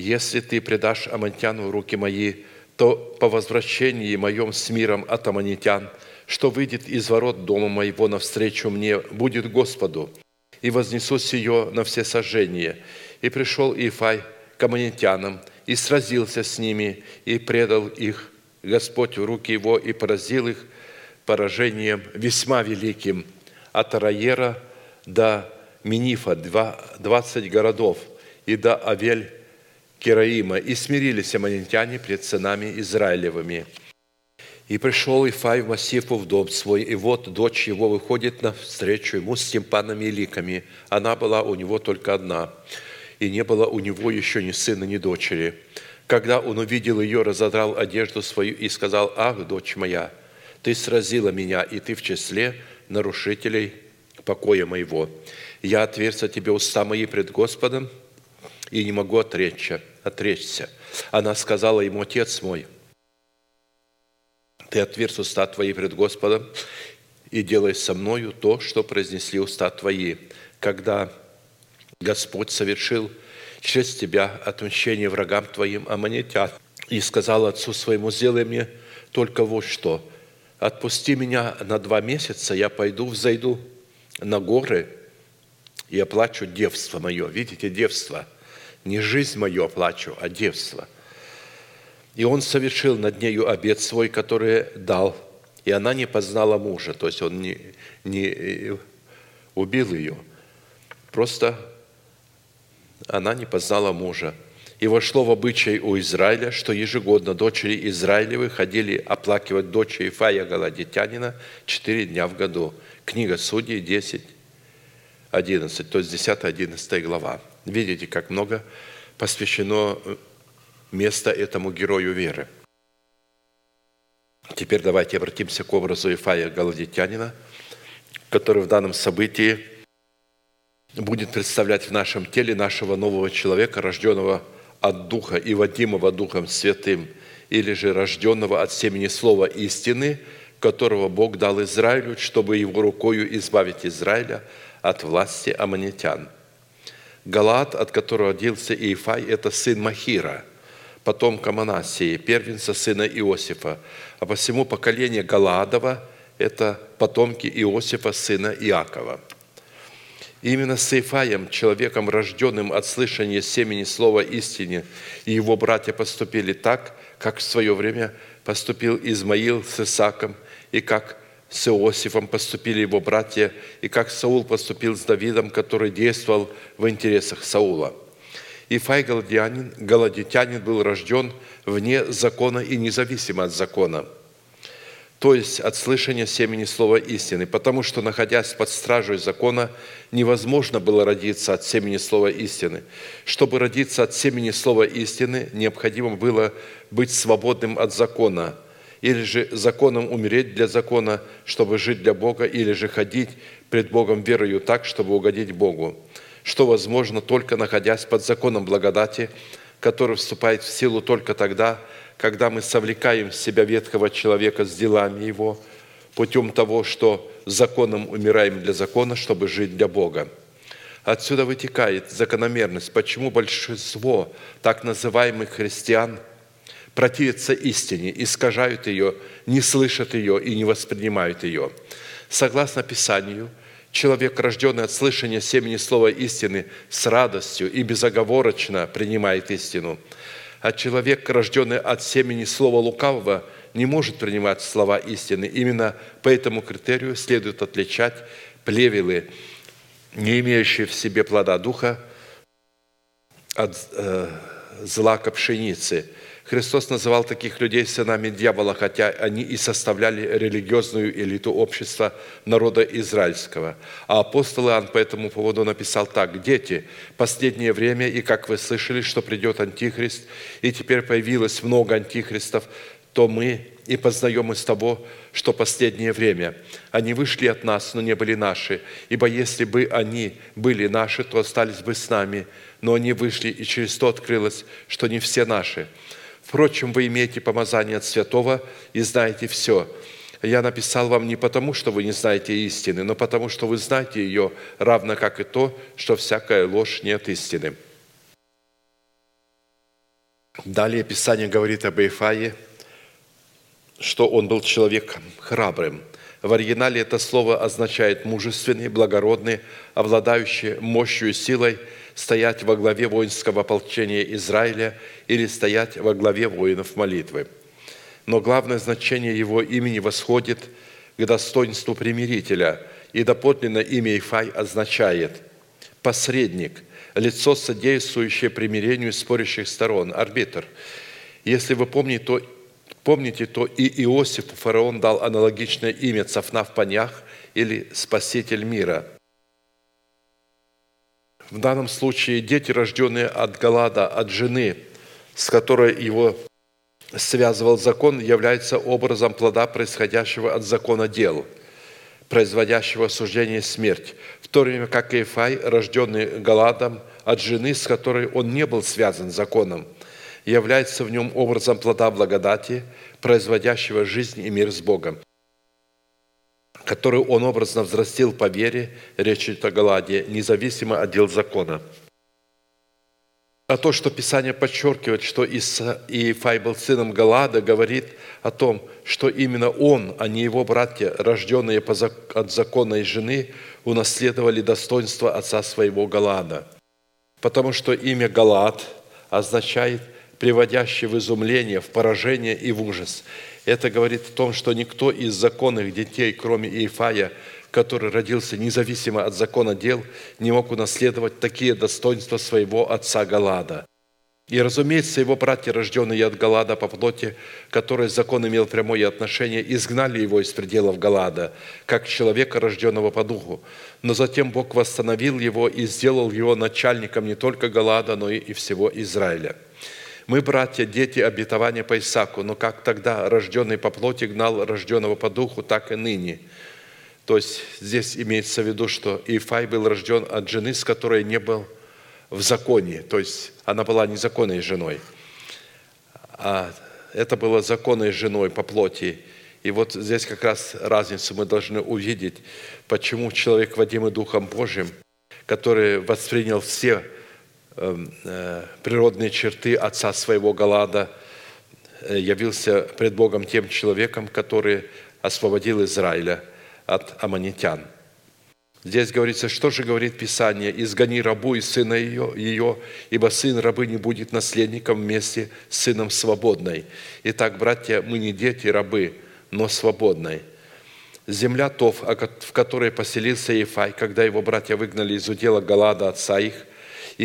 «Если ты предашь аммонитяну в руки мои, то по возвращении моем с миром от аммонитян, что выйдет из ворот дома моего навстречу мне, будет Господу, и вознесу сие на все сожжения». И пришел Ифай к аммонитянам, и сразился с ними, и предал их. Господь в руки его и поразил их поражением весьма великим. От Араера до Минифа, двадцать городов, и до Авель Кераима, и смирились аммонитяне пред сынами Израилевыми. И пришел Ифай в Массифу в дом свой, и вот дочь его выходит навстречу ему с тимпанами и ликами. Она была у него только одна, и не было у него еще ни сына, ни дочери. Когда он увидел ее, разодрал одежду свою и сказал, «Ах, дочь моя, ты сразила меня, и ты в числе нарушителей покоя моего. Я отверся тебе уста мои пред Господом, и не могу отречься, отречься». Она сказала ему, «Отец мой, ты отверз уста твои пред Господом, и делай со мною то, что произнесли уста твои, когда Господь совершил через тебя отмщение врагам твоим аммонитян. И сказал отцу своему, сделай мне только вот что, отпусти меня на два месяца, я пойду, взойду на горы и оплачу девство мое. Видите, девство. Не жизнь мою оплачу, а девство. И он совершил над нею обед свой, который дал, и она не познала мужа, то есть он не, не э, убил ее, просто она не познала мужа. И вошло в обычай у Израиля, что ежегодно дочери Израилевы ходили оплакивать дочь Ифая Галадитянина четыре дня в году. Книга Судей 10, 11, то есть 10-11 глава. Видите, как много посвящено э, места этому герою веры. Теперь давайте обратимся к образу Ифая Галадитянина, который в данном событии – будет представлять в нашем теле нашего нового человека, рожденного от Духа и водимого Духом Святым, или же рожденного от семени Слова истины, которого Бог дал Израилю, чтобы его рукою избавить Израиля от власти аммонитян. Галат, от которого родился Иефай, это сын Махира, потомка Манасии, первенца сына Иосифа. А по всему поколение Галаадова – это потомки Иосифа, сына Иакова – и именно с Ифаем, человеком, рожденным от слышания семени слова истины, и его братья поступили так, как в свое время поступил Измаил с Исаком, и как с Иосифом поступили его братья, и как Саул поступил с Давидом, который действовал в интересах Саула. Ифай Галадитянин, Галадитянин был рожден вне закона и независимо от закона – то есть от слышания семени слова истины, потому что, находясь под стражей закона, невозможно было родиться от семени слова истины. Чтобы родиться от семени слова истины, необходимо было быть свободным от закона, или же законом умереть для закона, чтобы жить для Бога, или же ходить пред Богом верою так, чтобы угодить Богу, что возможно только находясь под законом благодати, который вступает в силу только тогда, когда мы совлекаем в себя ветхого человека с делами его, путем того, что законом умираем для закона, чтобы жить для Бога. Отсюда вытекает закономерность, почему большинство так называемых христиан противятся истине, искажают ее, не слышат ее и не воспринимают ее. Согласно Писанию, человек, рожденный от слышания семени слова истины, с радостью и безоговорочно принимает истину – А человек, рожденный от семени слова лукавого, не может принимать слова истины. Именно по этому критерию следует отличать плевелы, не имеющие в себе плода духа, от э, злака пшеницы. Христос называл таких людей сынами дьявола, хотя они и составляли религиозную элиту общества народа израильского. А апостол Иоанн по этому поводу написал так. «Дети, последнее время, и как вы слышали, что придет Антихрист, и теперь появилось много антихристов, то мы и познаем из того, что последнее время. Они вышли от нас, но не были наши, ибо если бы они были наши, то остались бы с нами, но они вышли, и через то открылось, что не все наши. Впрочем, вы имеете помазание от святого и знаете все. Я написал вам не потому, что вы не знаете истины, но потому, что вы знаете ее, равно как и то, что всякая ложь нет истины. Далее Писание говорит об Ифае, что он был человеком храбрым. В оригинале это слово означает мужественный, благородный, обладающий мощью и силой – стоять во главе воинского ополчения Израиля или стоять во главе воинов молитвы. Но главное значение его имени восходит к достоинству примирителя, и доподлинно имя Ифай означает посредник, лицо, содействующее примирению спорящих сторон, арбитр. Если вы помните, то, помните, то и Иосифу фараон дал аналогичное имя Цафнав Панях или Спаситель мира – в данном случае дети, рожденные от Галада, от жены, с которой его связывал закон, являются образом плода, происходящего от закона дел, производящего суждение и смерть, в то время как Ифай, рожденный Галадом от жены, с которой он не был связан законом, является в нем образом плода благодати, производящего жизнь и мир с Богом которую он образно взрастил по вере, речь идет о Галаде, независимо от дел закона. А то, что Писание подчеркивает, что Иефай был сыном Галада, говорит о том, что именно он, а не его братья, рожденные от законной жены, унаследовали достоинство отца своего Галада. Потому что имя Галад означает приводящий в изумление, в поражение и в ужас. Это говорит о том, что никто из законных детей, кроме Иефая, который родился независимо от закона дел, не мог унаследовать такие достоинства своего отца Галада. И, разумеется, его братья, рожденные от Галада по плоти, который закон имел прямое отношение, изгнали его из пределов Галада, как человека, рожденного по духу. Но затем Бог восстановил его и сделал его начальником не только Галада, но и всего Израиля – мы, братья, дети обетования по Исаку, но как тогда рожденный по плоти гнал рожденного по духу, так и ныне. То есть здесь имеется в виду, что Ифай был рожден от жены, с которой не был в законе, то есть она была незаконной женой, а это было законной женой по плоти. И вот здесь как раз разницу мы должны увидеть, почему человек, водимый Духом Божьим, который воспринял все природные черты отца своего Галада, э, явился пред Богом тем человеком, который освободил Израиля от аммонитян. Здесь говорится, что же говорит Писание? «Изгони рабу и сына ее, ее, ибо сын рабы не будет наследником вместе с сыном свободной». Итак, братья, мы не дети рабы, но свободной. Земля Тов, в которой поселился Ефай, когда его братья выгнали из удела Галада отца их,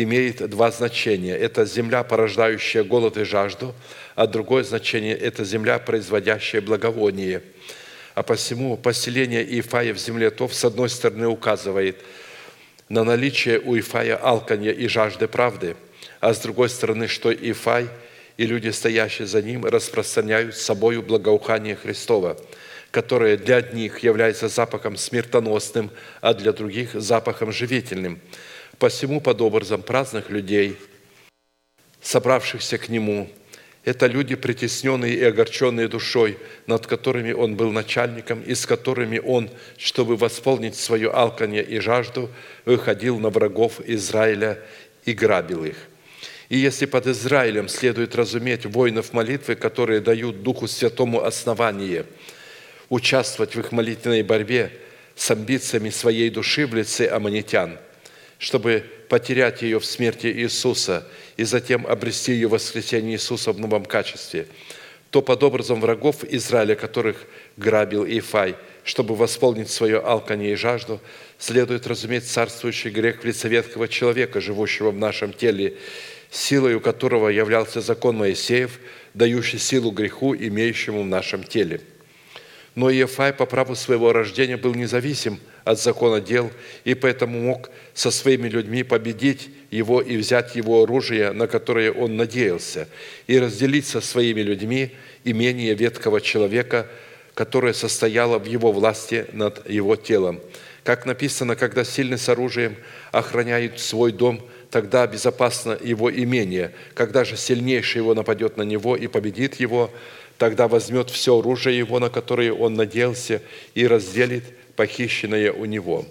имеет два значения. Это земля, порождающая голод и жажду, а другое значение – это земля, производящая благовоние. А посему поселение Иефая в земле Тов, с одной стороны, указывает на наличие у Ифая алканья и жажды правды, а с другой стороны, что Ифай и люди, стоящие за ним, распространяют собою благоухание Христова, которое для одних является запахом смертоносным, а для других – запахом живительным – Посему под образом праздных людей, собравшихся к Нему, это люди, притесненные и огорченные душой, над которыми Он был начальником, и с которыми Он, чтобы восполнить свое алканье и жажду, выходил на врагов Израиля и грабил их. И если под Израилем следует разуметь воинов молитвы, которые дают Духу Святому основание участвовать в их молитвенной борьбе с амбициями своей души в лице аммонитян – чтобы потерять ее в смерти Иисуса и затем обрести ее в воскресении Иисуса в новом качестве, то под образом врагов Израиля, которых грабил Ифай, чтобы восполнить свое алканье и жажду, следует разуметь царствующий грех в ветхого человека, живущего в нашем теле, силой у которого являлся закон Моисеев, дающий силу греху, имеющему в нашем теле. Но Иефай по праву своего рождения был независим от закона дел, и поэтому мог со своими людьми победить его и взять его оружие, на которое он надеялся, и разделить со своими людьми имение ветхого человека, которое состояло в его власти над его телом. Как написано, когда сильный с оружием охраняет свой дом – тогда безопасно его имение. Когда же сильнейший его нападет на него и победит его, тогда возьмет все оружие его, на которое он надеялся, и разделит похищенное у него.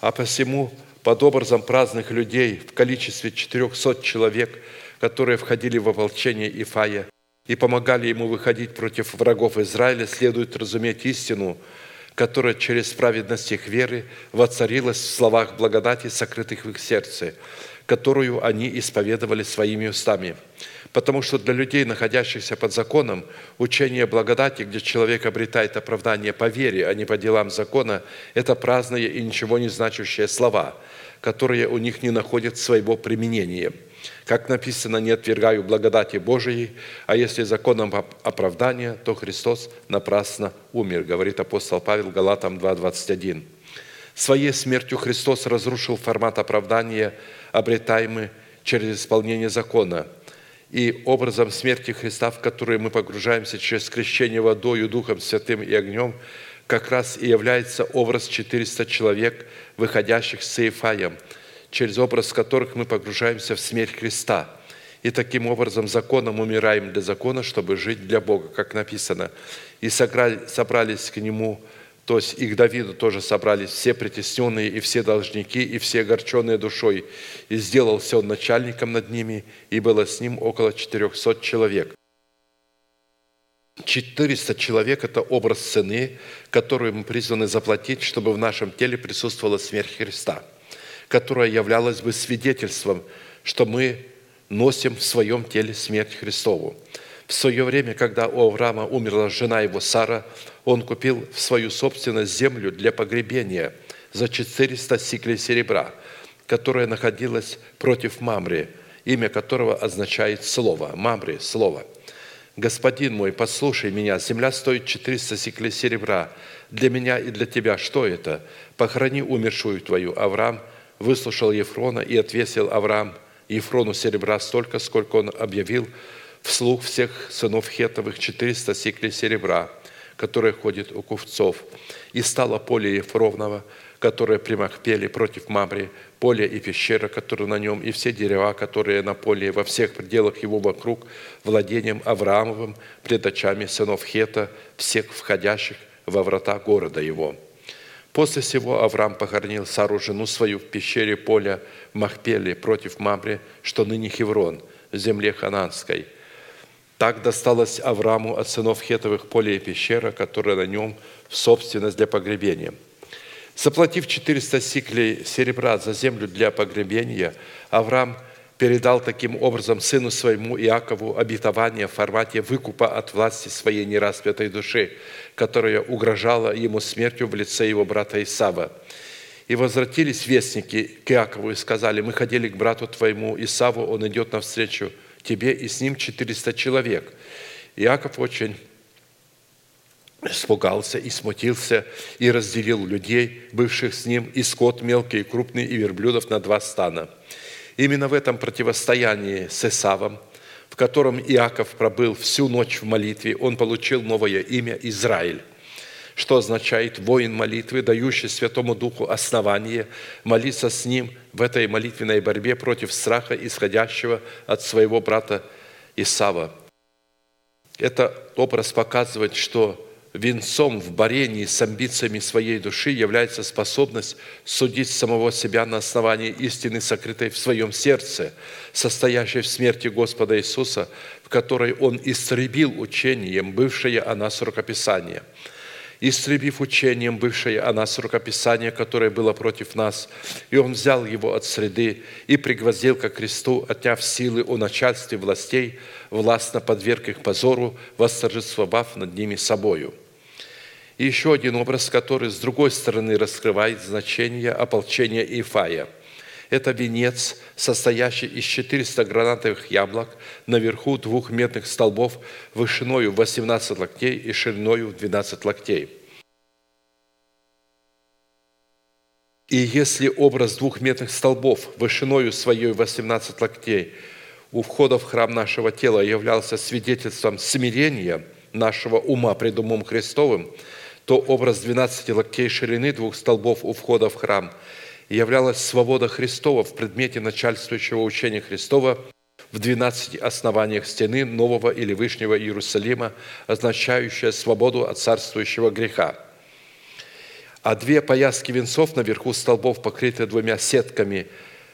А посему, под образом праздных людей в количестве 400 человек, которые входили в ополчение Ифая и помогали ему выходить против врагов Израиля, следует разуметь истину, которая через праведность их веры воцарилась в словах благодати, сокрытых в их сердце – которую они исповедовали своими устами. Потому что для людей, находящихся под законом, учение благодати, где человек обретает оправдание по вере, а не по делам закона, это праздные и ничего не значащие слова, которые у них не находят своего применения. Как написано, не отвергаю благодати Божией, а если законом оправдания, то Христос напрасно умер, говорит апостол Павел Галатам 2.21. Своей смертью Христос разрушил формат оправдания – обретаемы через исполнение закона. И образом смерти Христа, в который мы погружаемся через крещение водою, Духом Святым и огнем, как раз и является образ 400 человек, выходящих с Иефаем, через образ которых мы погружаемся в смерть Христа. И таким образом законом умираем для закона, чтобы жить для Бога, как написано. И собрались к Нему то есть и к Давиду тоже собрались все притесненные и все должники, и все огорченные душой. И сделался он начальником над ними, и было с ним около 400 человек. 400 человек – это образ цены, которую мы призваны заплатить, чтобы в нашем теле присутствовала смерть Христа, которая являлась бы свидетельством, что мы носим в своем теле смерть Христову. В свое время, когда у Авраама умерла жена его Сара, он купил в свою собственность землю для погребения за 400 сиклей серебра, которая находилась против Мамри, имя которого означает «слово». Мамри – «слово». «Господин мой, послушай меня, земля стоит 400 сиклей серебра. Для меня и для тебя что это? Похорони умершую твою». Авраам выслушал Ефрона и отвесил Авраам Ефрону серебра столько, сколько он объявил вслух всех сынов Хетовых 400 сиклей серебра – которое ходит у кувцов. И стало поле Ефровного, которое при Махпеле против Мамри, поле и пещера, которая на нем, и все дерева, которые на поле, во всех пределах его вокруг, владением Авраамовым, пред очами сынов Хета, всех входящих во врата города его». После всего Авраам похоронил Сару, жену свою, в пещере поля Махпеле против Мамри, что ныне Хеврон, в земле Хананской – так досталось Аврааму от сынов Хетовых поле и пещера, которая на нем в собственность для погребения. Заплатив 400 сиклей серебра за землю для погребения, Авраам передал таким образом сыну своему Иакову обетование в формате выкупа от власти своей нераспятой души, которая угрожала ему смертью в лице его брата Исава. И возвратились вестники к Иакову и сказали, мы ходили к брату твоему Исаву, он идет навстречу тебе и с ним 400 человек. Иаков очень испугался и смутился, и разделил людей, бывших с ним, и скот мелкий и крупный, и верблюдов на два стана. Именно в этом противостоянии с Исавом, в котором Иаков пробыл всю ночь в молитве, он получил новое имя Израиль что означает воин молитвы, дающий Святому Духу основание молиться с ним в этой молитвенной борьбе против страха, исходящего от своего брата Исава. Это образ показывает, что венцом в борении с амбициями своей души является способность судить самого себя на основании истины, сокрытой в своем сердце, состоящей в смерти Господа Иисуса, в которой Он истребил учением бывшее о нас рукописание – истребив учением бывшее о нас рукописание, которое было против нас, и он взял его от среды и пригвоздил ко кресту, отняв силы у начальстве властей, властно подверг их позору, восторжествовав над ними собою». И еще один образ, который с другой стороны раскрывает значение ополчения Ифая – это венец, состоящий из 400 гранатовых яблок наверху двух медных столбов вышиною 18 локтей и шириною 12 локтей. И если образ двух медных столбов вышиною своей 18 локтей у входа в храм нашего тела являлся свидетельством смирения нашего ума пред умом Христовым, то образ 12 локтей ширины двух столбов у входа в храм – являлась свобода Христова в предмете начальствующего учения Христова в 12 основаниях стены Нового или Вышнего Иерусалима, означающая свободу от царствующего греха. А две пояски венцов наверху столбов, покрытые двумя сетками,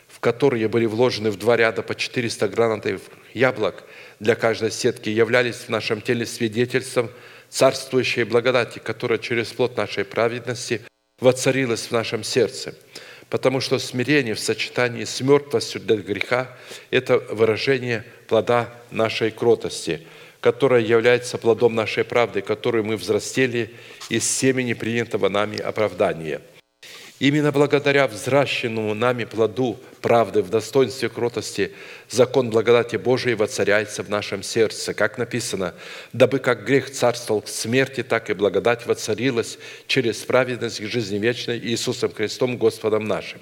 в которые были вложены в два ряда по 400 гранатов яблок для каждой сетки, являлись в нашем теле свидетельством царствующей благодати, которая через плод нашей праведности воцарилась в нашем сердце – потому что смирение в сочетании с мертвостью для греха – это выражение плода нашей кротости, которая является плодом нашей правды, которую мы взрастили из семени принятого нами оправдания – Именно благодаря взращенному нами плоду правды в достоинстве кротости закон благодати Божией воцаряется в нашем сердце. Как написано, дабы как грех царствовал в смерти, так и благодать воцарилась через праведность к жизни вечной Иисусом Христом Господом нашим.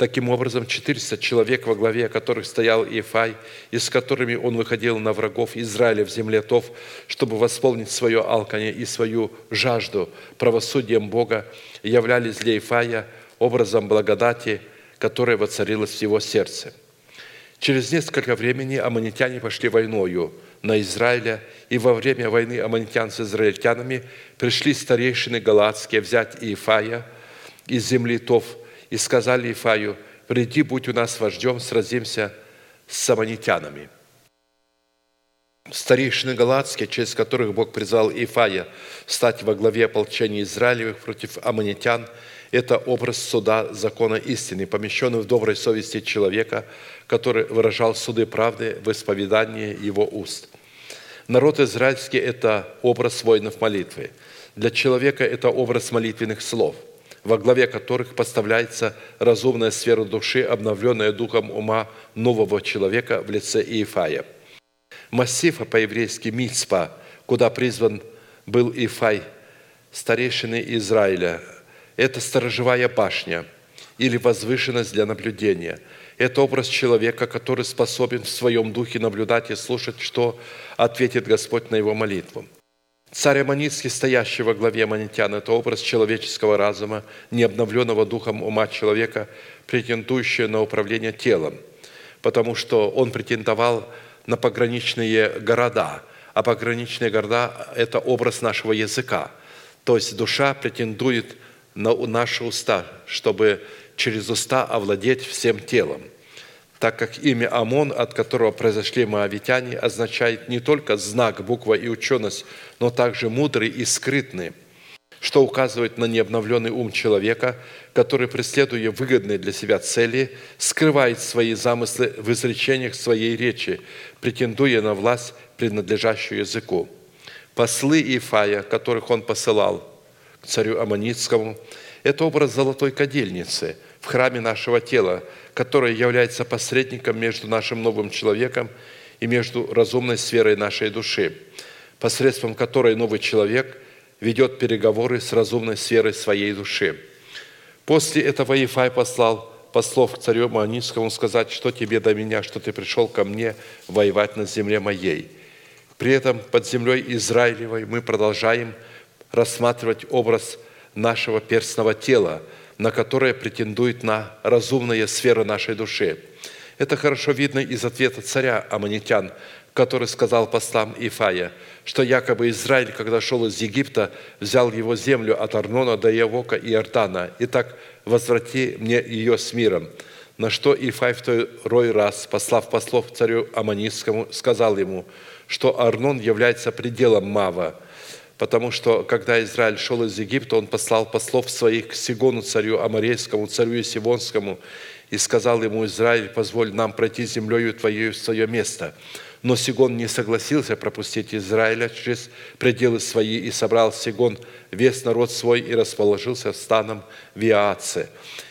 Таким образом, 400 человек, во главе которых стоял Иефай, и с которыми он выходил на врагов Израиля в земле Тов, чтобы восполнить свое алканье и свою жажду правосудием Бога, являлись для Иефая образом благодати, которая воцарилась в его сердце. Через несколько времени аммонитяне пошли войною на Израиля, и во время войны аммонитян с израильтянами пришли старейшины галатские взять Иефая из земли Тов – и сказали Ифаю, приди, будь у нас вождем, сразимся с самонитянами. Старейшины Галатские, через которых Бог призвал Ифая стать во главе ополчения Израилевых против аммонитян, это образ суда закона истины, помещенный в доброй совести человека, который выражал суды правды в исповедании его уст. Народ израильский – это образ воинов молитвы. Для человека это образ молитвенных слов – во главе которых поставляется разумная сфера души, обновленная духом ума нового человека в лице Иефая. Массив, а по-еврейски Мицпа, куда призван был Иефай, старейшины Израиля, это сторожевая башня или возвышенность для наблюдения. Это образ человека, который способен в своем духе наблюдать и слушать, что ответит Господь на его молитву. Царь Аманитский, стоящий во главе аманитян, это образ человеческого разума, не обновленного духом ума человека, претендующего на управление телом, потому что он претендовал на пограничные города, а пограничные города – это образ нашего языка. То есть душа претендует на наши уста, чтобы через уста овладеть всем телом – так как имя Амон, от которого произошли моавитяне, означает не только знак, буква и ученость, но также мудрый и скрытный, что указывает на необновленный ум человека, который, преследуя выгодные для себя цели, скрывает свои замыслы в изречениях своей речи, претендуя на власть, принадлежащую языку. Послы Ифая, которых он посылал к царю Аманитскому, это образ золотой кадильницы в храме нашего тела – который является посредником между нашим новым человеком и между разумной сферой нашей души, посредством которой новый человек ведет переговоры с разумной сферой своей души. После этого Ефай послал послов к царю Маонинскому сказать, что тебе до меня, что ты пришел ко мне воевать на земле моей. При этом под землей Израилевой мы продолжаем рассматривать образ нашего перстного тела – на которое претендует на разумная сфера нашей души. Это хорошо видно из ответа царя Аманитян, который сказал послам Ифая, что якобы Израиль, когда шел из Египта, взял его землю от Арнона до Явока и Иордана, так возврати мне ее с миром. На что Ифай второй раз, послав послов царю Аманитскому, сказал ему, что Арнон является пределом Мава, потому что, когда Израиль шел из Египта, он послал послов своих к Сигону, царю Амарейскому, царю Есивонскому, и сказал ему, Израиль, позволь нам пройти землею твоей в свое место. Но Сигон не согласился пропустить Израиля через пределы свои, и собрал Сигон весь народ свой и расположился станом в.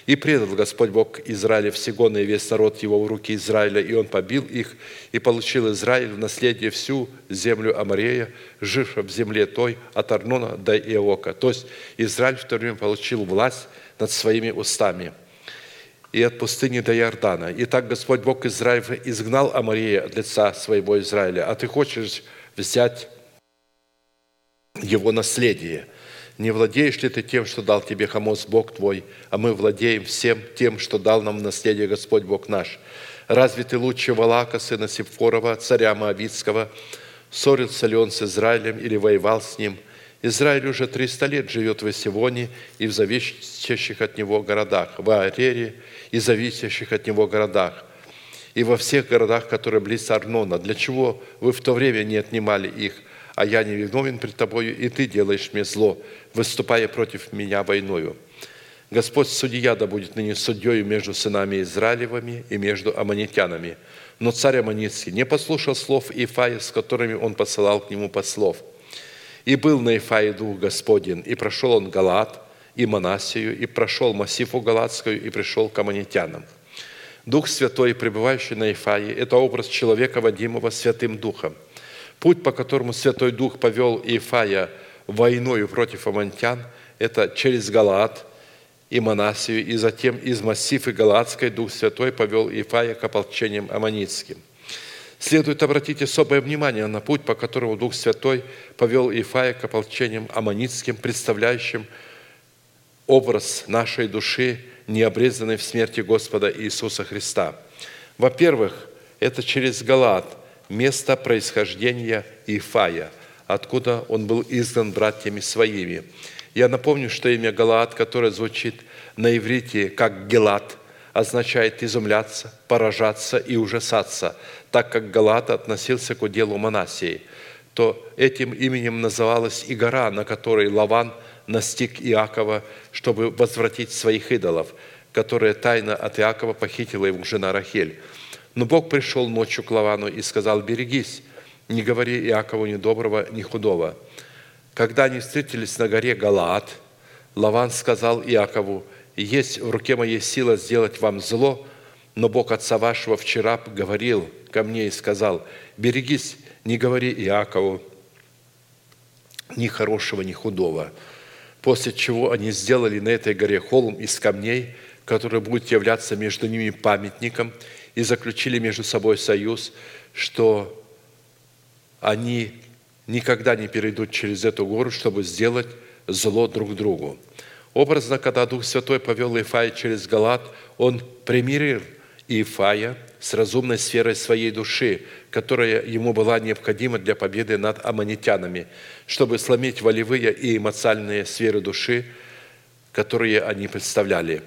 И предал Господь Бог Израиля в Сигона и весь народ его в руки Израиля, и он побил их, и получил Израиль в наследие всю землю Амарея, жившую в земле той от Арнона до Иока. То есть Израиль в то время получил власть над своими устами – и от пустыни до Иордана. И так Господь Бог Израиля изгнал Амария от лица своего Израиля, а ты хочешь взять его наследие. Не владеешь ли ты тем, что дал тебе Хамос Бог твой, а мы владеем всем тем, что дал нам наследие Господь Бог наш? Разве ты лучше Валака, сына Сепфорова, царя Моавицкого? Ссорился ли он с Израилем или воевал с ним – Израиль уже 300 лет живет в Исивоне и в зависящих от него городах, в Аарере и зависящих от него городах, и во всех городах, которые близ Арнона. Для чего вы в то время не отнимали их, а я не виновен пред тобою, и ты делаешь мне зло, выступая против меня войною. Господь судья да будет ныне судьей между сынами Израилевыми и между аммонитянами. Но царь Аммонитский не послушал слов Ифаия, с которыми он посылал к нему послов – и был на Ифае Дух Господень, и прошел он Галат, и Манасию, и прошел Массифу Галатскую, и пришел к аммонитянам. Дух Святой, пребывающий на Ифае, это образ человека, водимого Святым Духом. Путь, по которому Святой Дух повел Ифая войною против аммонитян, это через Галат и Манасию, и затем из Массифы Галатской Дух Святой повел Ифая к ополчениям аммонитским. Следует обратить особое внимание на путь, по которому Дух Святой повел Ифая к ополчениям аммонитским, представляющим образ нашей души, не обрезанной в смерти Господа Иисуса Христа. Во-первых, это через Галат, место происхождения Ифая, откуда он был изгнан братьями своими. Я напомню, что имя Галаат, которое звучит на иврите как Гелат, означает изумляться, поражаться и ужасаться, так как Галат относился к уделу Манасии, то этим именем называлась и гора, на которой Лаван настиг Иакова, чтобы возвратить своих идолов, которые тайно от Иакова похитила его жена Рахель. Но Бог пришел ночью к Лавану и сказал, «Берегись, не говори Иакову ни доброго, ни худого». Когда они встретились на горе Галаат, Лаван сказал Иакову, есть в руке моей сила сделать вам зло, но Бог отца вашего вчера говорил ко мне и сказал, берегись, не говори Иакову ни хорошего, ни худого. После чего они сделали на этой горе холм из камней, который будет являться между ними памятником, и заключили между собой союз, что они никогда не перейдут через эту гору, чтобы сделать зло друг другу. Образно, когда Дух Святой повел Ифая через Галат, он примирил Ифая с разумной сферой своей души, которая ему была необходима для победы над аммонитянами, чтобы сломить волевые и эмоциональные сферы души, которые они представляли.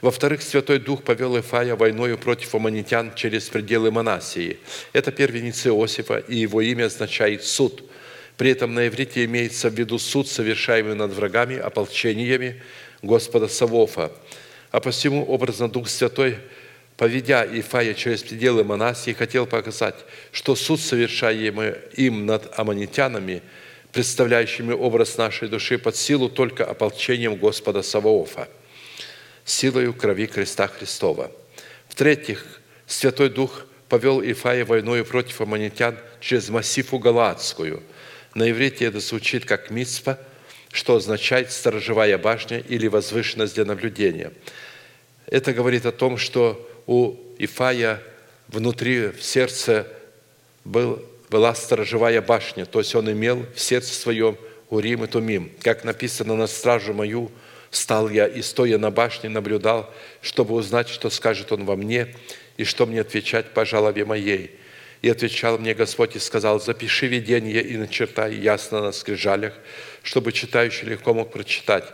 Во-вторых, Святой Дух повел Ифая войною против аммонитян через пределы Манасии. Это первенец Иосифа, и его имя означает «суд», при этом на иврите имеется в виду суд, совершаемый над врагами, ополчениями Господа Савофа. А посему образно Дух Святой, поведя Ифая через пределы Манасии, хотел показать, что суд, совершаемый им над аммонитянами, представляющими образ нашей души под силу только ополчением Господа Саваофа, силою крови креста Христова. В-третьих, Святой Дух повел Ифая войною против аммонитян через Массифу Галаадскую – на иврите это звучит как мицпа, что означает «сторожевая башня» или «возвышенность для наблюдения». Это говорит о том, что у Ифая внутри, в сердце был, была сторожевая башня, то есть он имел в сердце своем Урим и Тумим. Как написано «На стражу мою стал я и, стоя на башне, наблюдал, чтобы узнать, что скажет он во мне, и что мне отвечать по жалобе моей». И отвечал мне Господь и сказал, запиши видение и начертай ясно на скрижалях, чтобы читающий легко мог прочитать.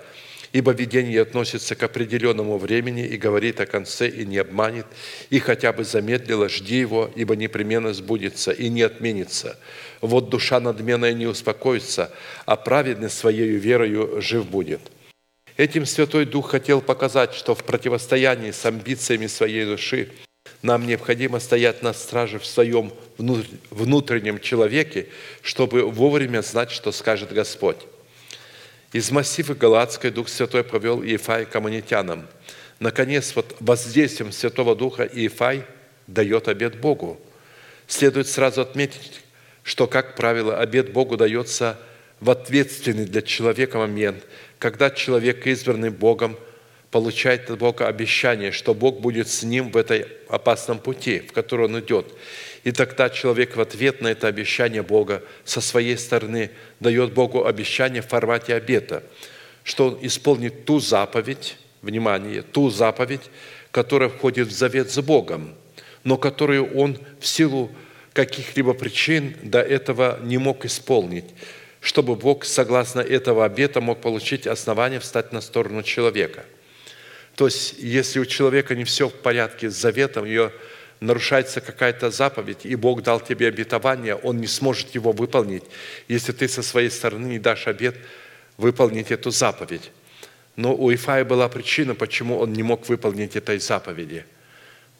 Ибо видение относится к определенному времени и говорит о конце и не обманет, и хотя бы замедлило, жди его, ибо непременно сбудется и не отменится. Вот душа надменная не успокоится, а праведный своей верою жив будет». Этим Святой Дух хотел показать, что в противостоянии с амбициями своей души нам необходимо стоять на страже в своем внутреннем человеке, чтобы вовремя знать, что скажет Господь. Из массива Галатской Дух Святой повел Иефай к аммонитянам. Наконец, вот воздействием Святого Духа Иефай дает обед Богу. Следует сразу отметить, что, как правило, обед Богу дается в ответственный для человека момент, когда человек, избранный Богом, получает от Бога обещание, что Бог будет с ним в этой опасном пути, в который он идет. И тогда человек в ответ на это обещание Бога со своей стороны дает Богу обещание в формате обета, что он исполнит ту заповедь, внимание, ту заповедь, которая входит в завет с Богом, но которую он в силу каких-либо причин до этого не мог исполнить, чтобы Бог, согласно этого обета, мог получить основание встать на сторону человека. То есть, если у человека не все в порядке с заветом, ее нарушается какая-то заповедь, и Бог дал тебе обетование, Он не сможет его выполнить, если ты со своей стороны не дашь обет выполнить эту заповедь. Но у Ифая была причина, почему он не мог выполнить этой заповеди.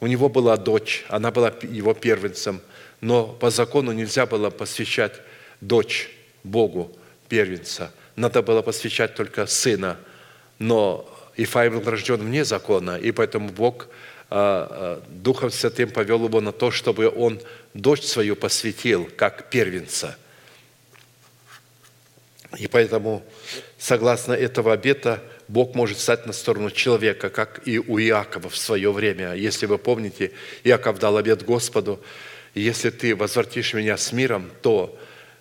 У него была дочь, она была его первенцем, но по закону нельзя было посвящать дочь Богу, первенца. Надо было посвящать только сына. Но Ифай был рожден вне закона, и поэтому Бог – Духом Святым повел его на то, чтобы он дочь свою посвятил как первенца. И поэтому, согласно этого обета, Бог может стать на сторону человека, как и у Иакова в свое время. Если вы помните, Иаков дал обет Господу, если ты возвратишь меня с миром, то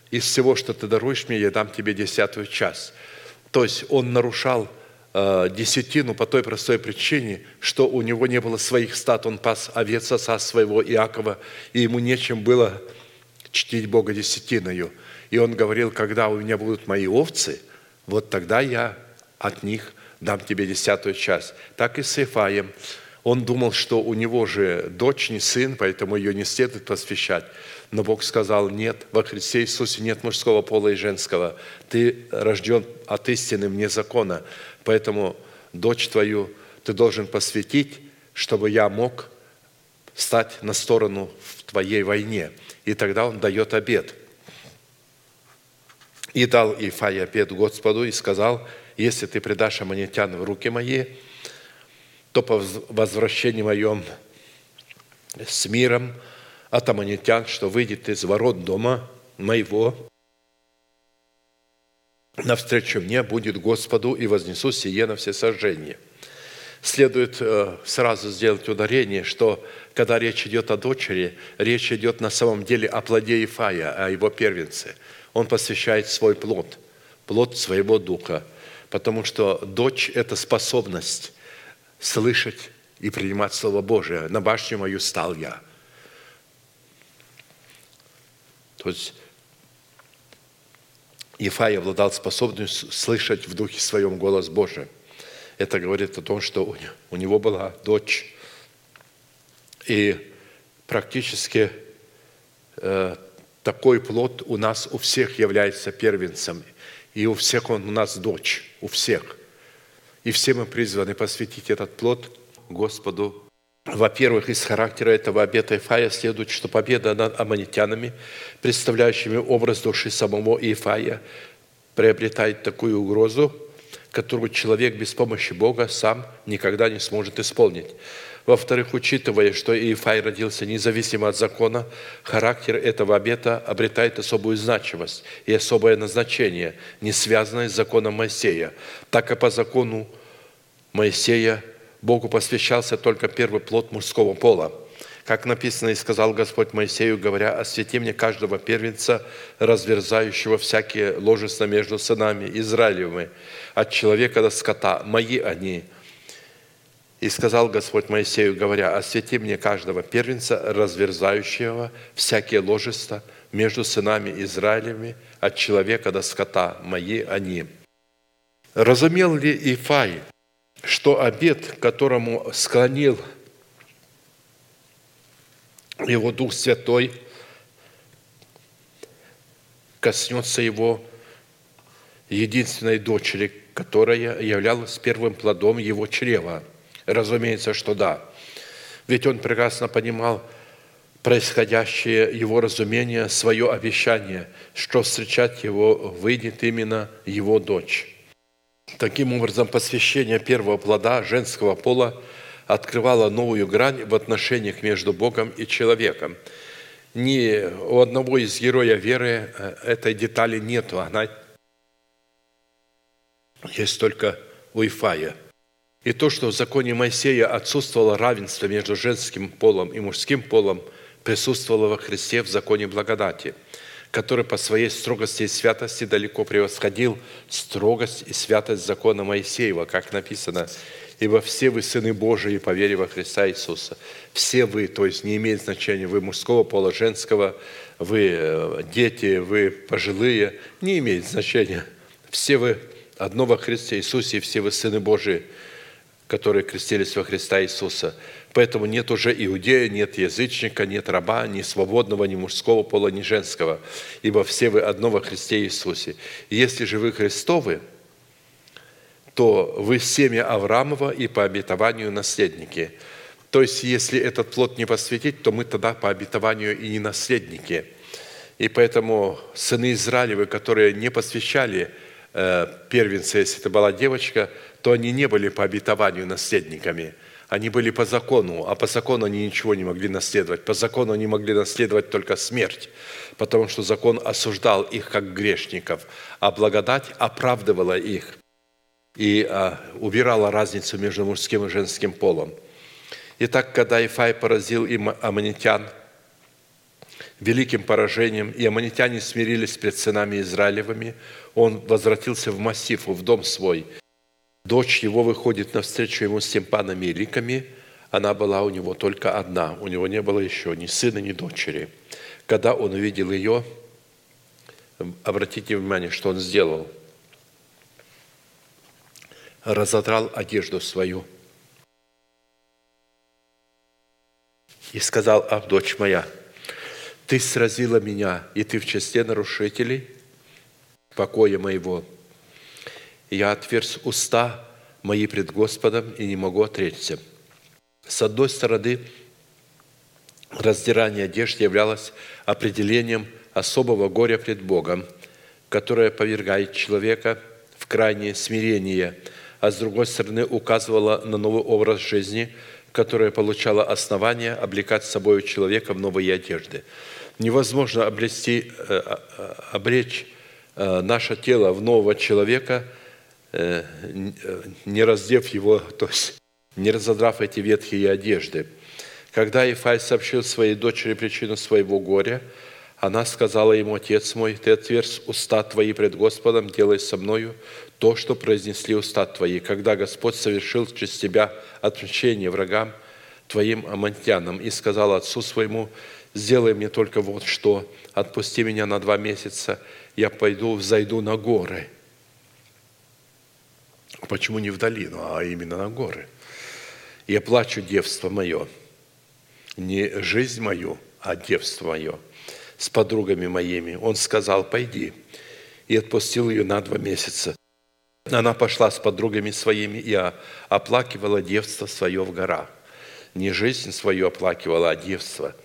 из всего, что ты даруешь мне, я дам тебе десятую часть. То есть он нарушал десятину по той простой причине, что у него не было своих стад, он пас овец отца своего Иакова, и ему нечем было чтить Бога десятиною. И он говорил, когда у меня будут мои овцы, вот тогда я от них дам тебе десятую часть. Так и с Ифаем. Он думал, что у него же дочь, не сын, поэтому ее не следует посвящать. Но Бог сказал, нет, во Христе Иисусе нет мужского пола и женского. Ты рожден от истины вне закона. Поэтому дочь твою ты должен посвятить, чтобы я мог стать на сторону в твоей войне. И тогда он дает обед. И дал Ифай обед Господу и сказал, если ты предашь аммонитян в руки мои, то по возвращении моем с миром от аммонитян, что выйдет из ворот дома моего, навстречу мне будет Господу и вознесу сие на все сожжения. Следует э, сразу сделать ударение, что когда речь идет о дочери, речь идет на самом деле о плоде Ифая, о его первенце. Он посвящает свой плод, плод своего духа, потому что дочь – это способность слышать и принимать Слово Божие. На башню мою стал я. То есть Ефай обладал способностью слышать в духе своем голос Божий. Это говорит о том, что у него была дочь. И практически э, такой плод у нас у всех является первенцем. И у всех он у нас дочь, у всех. И все мы призваны посвятить этот плод Господу во-первых, из характера этого обета Ифая следует, что победа над аммонитянами, представляющими образ души самого Ифая, приобретает такую угрозу, которую человек без помощи Бога сам никогда не сможет исполнить. Во-вторых, учитывая, что Иефай родился независимо от закона, характер этого обета обретает особую значимость и особое назначение, не связанное с законом Моисея, так как по закону Моисея Богу посвящался только первый плод мужского пола. Как написано, и сказал Господь Моисею, говоря, «Освети мне каждого первенца, разверзающего всякие ложества между сынами Израилевыми, от человека до скота, мои они». И сказал Господь Моисею, говоря, «Освети мне каждого первенца, разверзающего всякие ложества между сынами Израилевыми, от человека до скота, мои они». Разумел ли Ифай, что обед, которому склонил его Дух Святой, коснется его единственной дочери, которая являлась первым плодом его чрева? Разумеется, что да. Ведь он прекрасно понимал происходящее его разумение, свое обещание, что встречать его выйдет именно его дочь. Таким образом, посвящение первого плода женского пола открывало новую грань в отношениях между Богом и человеком. Ни у одного из героя веры э, этой детали нету, она есть только у Ифая. И то, что в законе Моисея отсутствовало равенство между женским полом и мужским полом, присутствовало во Христе в законе благодати – который по своей строгости и святости далеко превосходил строгость и святость закона Моисеева, как написано, «Ибо все вы сыны Божии по во Христа Иисуса». Все вы, то есть не имеет значения, вы мужского пола, женского, вы э, дети, вы пожилые, не имеет значения. Все вы одно во Христе Иисусе, и все вы сыны Божии, которые крестились во Христа Иисуса – Поэтому нет уже иудея, нет язычника, нет раба, ни свободного, ни мужского пола, ни женского, ибо все вы одно во Христе Иисусе. И если же вы Христовы, то вы семя Авраамова и по обетованию наследники. То есть, если этот плод не посвятить, то мы тогда по обетованию и не наследники. И поэтому сыны Израилевы, которые не посвящали первенца, если это была девочка, то они не были по обетованию наследниками – они были по закону, а по закону они ничего не могли наследовать. По закону они могли наследовать только смерть, потому что закон осуждал их как грешников, а благодать оправдывала их и а, убирала разницу между мужским и женским полом. Итак, когда Ифай поразил им аммонитян великим поражением, и аммонитяне смирились пред сынами Израилевыми, он возвратился в массив, в дом свой – Дочь его выходит навстречу ему с тимпанами и ликами. Она была у него только одна. У него не было еще ни сына, ни дочери. Когда он увидел ее, обратите внимание, что он сделал. Разодрал одежду свою. И сказал, ах, дочь моя, ты сразила меня, и ты в числе нарушителей покоя моего – я отверз уста мои пред Господом и не могу отречься. С одной стороны, раздирание одежды являлось определением особого горя пред Богом, которое повергает человека в крайнее смирение, а с другой стороны указывало на новый образ жизни, которое получало основание облекать собой человека в новые одежды. Невозможно облечь, э, э, обречь э, наше тело в нового человека – Э, не раздев его, [LAUGHS] то есть не разодрав эти ветхие одежды. Когда Ифай сообщил своей дочери причину своего горя, она сказала ему, «Отец мой, ты отверз уста твои пред Господом, делай со мною то, что произнесли уста твои, когда Господь совершил через тебя отмщение врагам твоим амантянам, и сказал отцу своему, сделай мне только вот что, отпусти меня на два месяца, я пойду, взойду на горы, Почему не в долину, а именно на горы? Я плачу девство мое, не жизнь мою, а девство мое с подругами моими. Он сказал, пойди, и отпустил ее на два месяца. Она пошла с подругами своими и оплакивала девство свое в горах. Не жизнь свою оплакивала, а девство.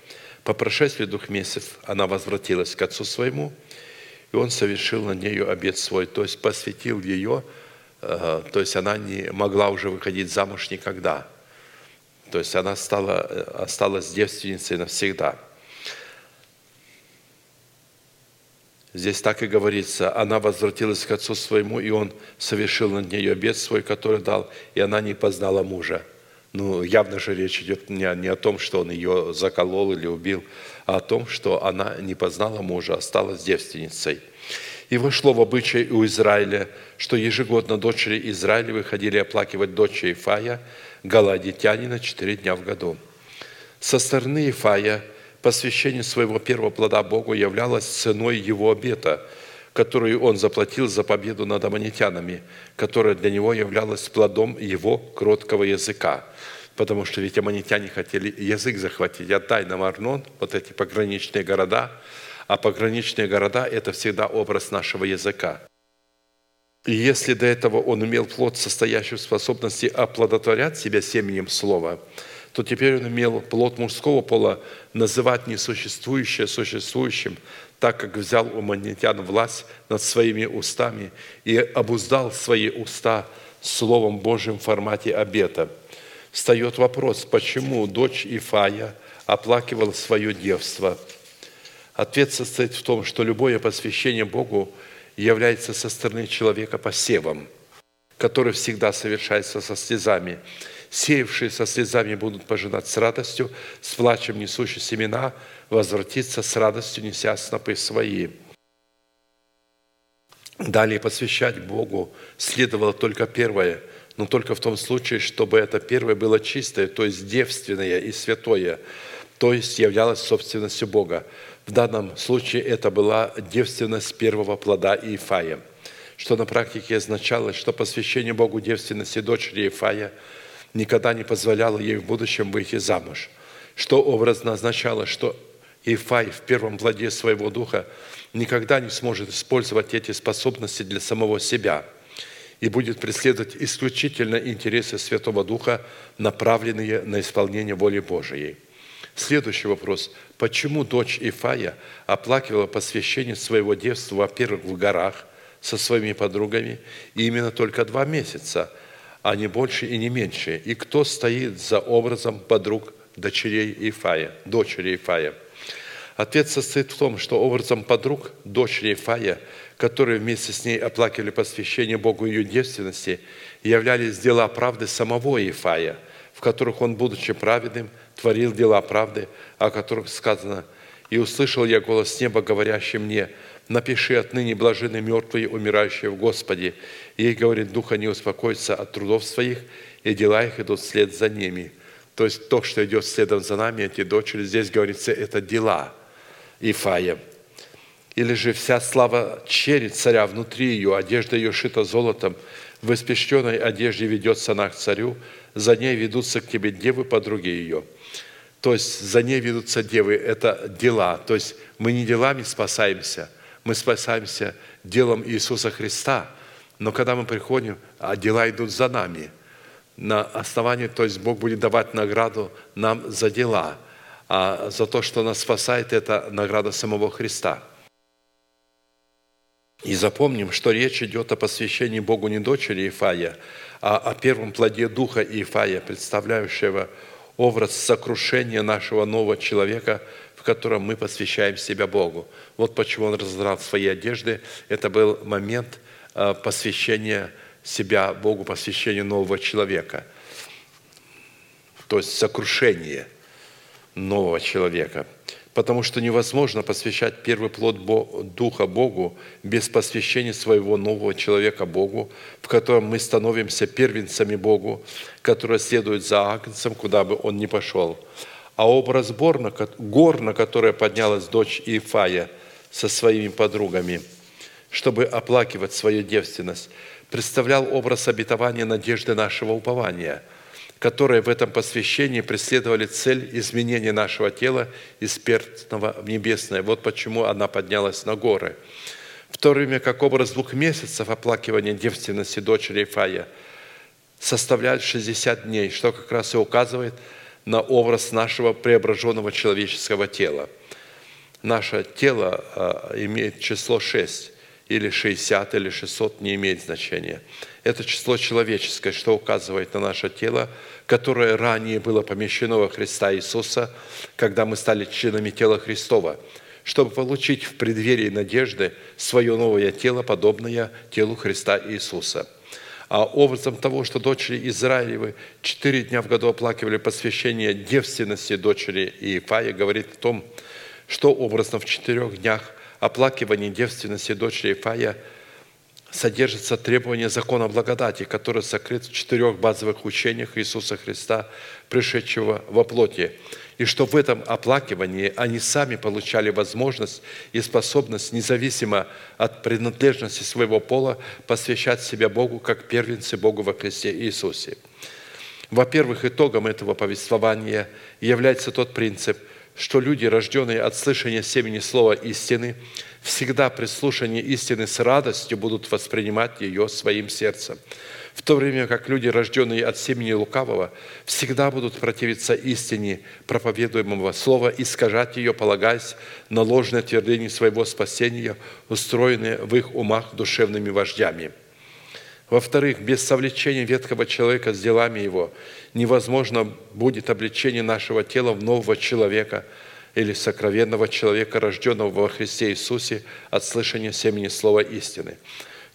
По прошествии двух месяцев она возвратилась к отцу своему, и он совершил на нею обед свой, то есть посвятил ее Э, то есть она не могла уже выходить замуж никогда. То есть она стала, э, осталась девственницей навсегда. Здесь так и говорится, она возвратилась к отцу своему, и он совершил над нее обед свой, который дал, и она не познала мужа. Ну, явно же речь идет не, не о том, что он ее заколол или убил, а о том, что она не познала мужа, осталась девственницей – и вошло в обычай у Израиля, что ежегодно дочери Израиля выходили оплакивать дочь Ифая, галадитянина, четыре дня в году. Со стороны Ифая посвящение своего первого плода Богу являлось ценой его обета, которую он заплатил за победу над аммонитянами, которая для него являлась плодом его кроткого языка. Потому что ведь аммонитяне хотели язык захватить. Отдай нам Арнон, вот эти пограничные города, а пограничные города – это всегда образ нашего языка. И если до этого он имел плод, состоящий в способности оплодотворять себя семенем слова, то теперь он имел плод мужского пола называть несуществующее существующим, так как взял у манитян власть над своими устами и обуздал свои уста Словом Божьим в формате обета. Встает вопрос, почему дочь Ифая оплакивала свое девство? Ответ состоит в том, что любое посвящение Богу является со стороны человека посевом, который всегда совершается со слезами. Сеявшие со слезами будут пожинать с радостью, с плачем несущие семена – возвратиться с радостью, неся снопы свои. Далее посвящать Богу следовало только первое, но только в том случае, чтобы это первое было чистое, то есть девственное и святое, то есть являлось собственностью Бога. В данном случае это была девственность первого плода Иефая, что на практике означало, что посвящение Богу девственности дочери Иефая никогда не позволяло ей в будущем выйти замуж, что образно означало, что Ифай в первом плоде своего духа никогда не сможет использовать эти способности для самого себя и будет преследовать исключительно интересы Святого Духа, направленные на исполнение воли Божией. Следующий вопрос. Почему дочь Ифая оплакивала посвящение своего девства, во-первых, в горах со своими подругами, и именно только два месяца, а не больше и не меньше? И кто стоит за образом подруг дочерей Ифая, дочери Ифая – Ответ состоит в том, что образом подруг дочери Фая, которые вместе с ней оплакивали посвящение Богу ее девственности, являлись дела правды самого Ефая, в которых он, будучи праведным, творил дела правды, о которых сказано «И услышал я голос неба, говорящий мне, напиши отныне блажены мертвые, умирающие в Господе». Ей говорит, духа не успокоится от трудов своих, и дела их идут вслед за ними. То есть то, что идет следом за нами, эти дочери, здесь говорится, это дела – Ифая. Или же вся слава черед царя внутри ее, одежда ее шита золотом, в испещренной одежде ведется она к царю, за ней ведутся к тебе девы, подруги ее. То есть за ней ведутся девы, это дела. То есть мы не делами спасаемся, мы спасаемся делом Иисуса Христа. Но когда мы приходим, а дела идут за нами. На основании, то есть Бог будет давать награду нам за дела – а за то, что нас спасает, это награда самого Христа. И запомним, что речь идет о посвящении Богу не дочери Ифая, а о первом плоде Духа Ифая, представляющего образ сокрушения нашего нового человека, в котором мы посвящаем себя Богу. Вот почему он раздрал свои одежды. Это был момент а, посвящения себя Богу, посвящения нового человека. То есть сокрушение – нового человека. Потому что невозможно посвящать первый плод Духа Богу без посвящения своего нового человека Богу, в котором мы становимся первенцами Богу, который следует за Агнцем, куда бы он ни пошел. А образ гор, на который поднялась дочь Иефая со своими подругами, чтобы оплакивать свою девственность, представлял образ обетования надежды нашего упования – которые в этом посвящении преследовали цель изменения нашего тела из перстного в небесное. Вот почему она поднялась на горы. В то время как образ двух месяцев оплакивания девственности дочери Фая составляет 60 дней, что как раз и указывает на образ нашего преображенного человеческого тела. Наше тело а, имеет число 6, или 60, или 600, не имеет значения – это число человеческое, что указывает на наше тело, которое ранее было помещено во Христа Иисуса, когда мы стали членами тела Христова, чтобы получить в преддверии надежды свое новое тело, подобное телу Христа Иисуса. А образом того, что дочери Израилевы четыре дня в году оплакивали посвящение девственности дочери Иефая, говорит о том, что образно в четырех днях оплакивания девственности дочери Иефая – содержится требование закона благодати, который сокрыт в четырех базовых учениях Иисуса Христа, пришедшего во плоти. И что в этом оплакивании они сами получали возможность и способность, независимо от принадлежности своего пола, посвящать себя Богу как первенцы Богу во Христе Иисусе. Во-первых, итогом этого повествования является тот принцип, что люди, рожденные от слышания семени слова истины, всегда при слушании истины с радостью будут воспринимать ее своим сердцем. В то время как люди, рожденные от семени лукавого, всегда будут противиться истине проповедуемого слова, искажать ее, полагаясь на ложное твердение своего спасения, устроенное в их умах душевными вождями – во-вторых, без совлечения ветхого человека с делами его невозможно будет обличение нашего тела в нового человека или сокровенного человека, рожденного во Христе Иисусе от слышания семени слова истины.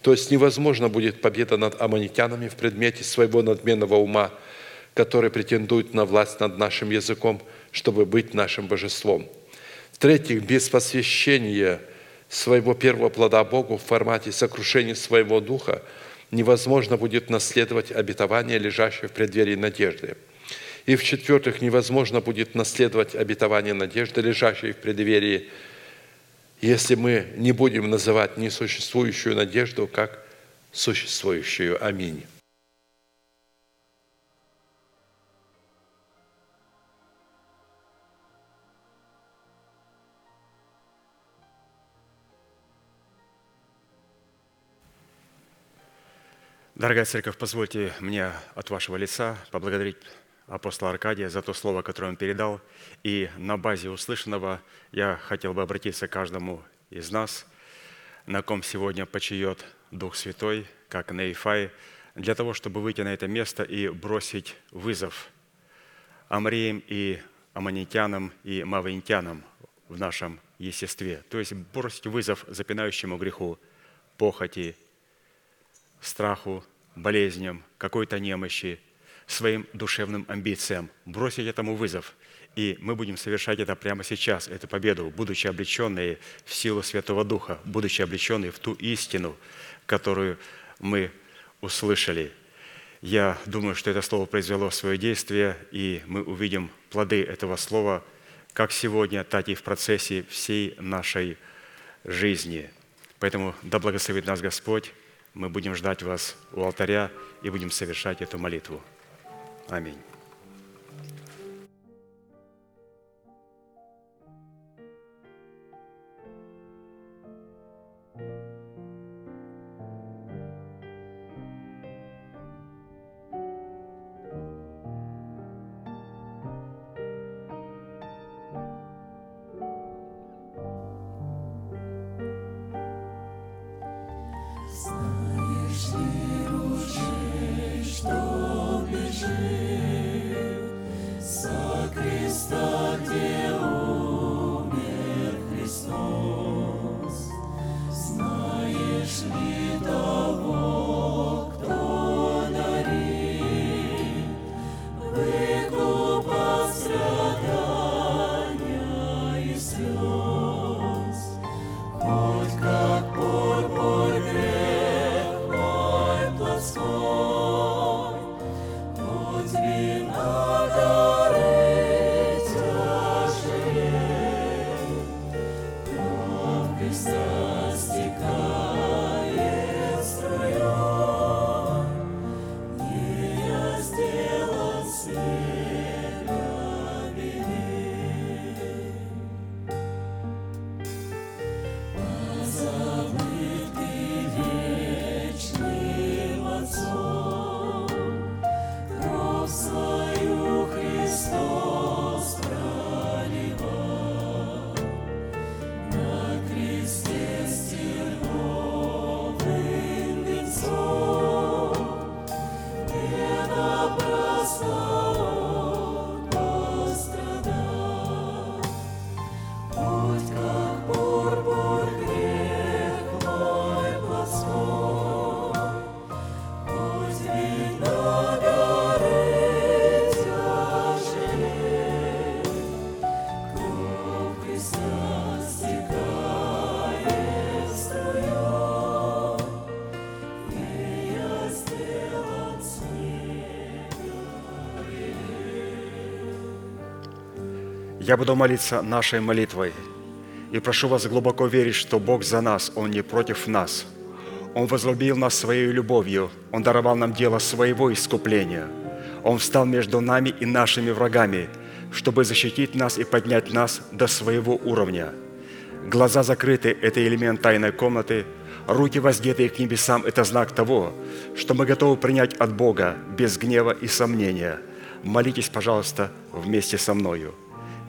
То есть невозможно будет победа над аммонитянами в предмете своего надменного ума, который претендует на власть над нашим языком, чтобы быть нашим божеством. В-третьих, без посвящения своего первого плода Богу в формате сокрушения своего духа – невозможно будет наследовать обетование, лежащее в преддверии надежды. И в-четвертых, невозможно будет наследовать обетование надежды, лежащее в преддверии, если мы не будем называть несуществующую надежду как существующую. Аминь. Дорогая церковь, позвольте мне от вашего лица поблагодарить апостола Аркадия за то слово, которое он передал. И на базе услышанного я хотел бы обратиться к каждому из нас, на ком сегодня почиет Дух Святой, как на Ифай, для того, чтобы выйти на это место и бросить вызов Амриям и аммонитянам и мавинтянам в нашем естестве. То есть бросить вызов запинающему греху, похоти, страху, болезням, какой-то немощи, своим душевным амбициям, бросить этому вызов. И мы будем совершать это прямо сейчас, эту победу, будучи облеченные в силу Святого Духа, будучи облеченные в ту истину, которую мы услышали. Я думаю, что это слово произвело свое действие, и мы увидим плоды этого слова как сегодня, так и в процессе всей нашей жизни. Поэтому да благословит нас Господь, мы будем ждать вас у алтаря и будем совершать эту молитву. Аминь. Я буду молиться нашей молитвой. И прошу вас глубоко верить, что Бог за нас, Он не против нас. Он возлюбил нас своей любовью. Он даровал нам дело своего искупления. Он встал между нами и нашими врагами, чтобы защитить нас и поднять нас до своего уровня. Глаза закрыты – это элемент тайной комнаты. Руки воздетые к небесам – это знак того, что мы готовы принять от Бога без гнева и сомнения. Молитесь, пожалуйста, вместе со мною.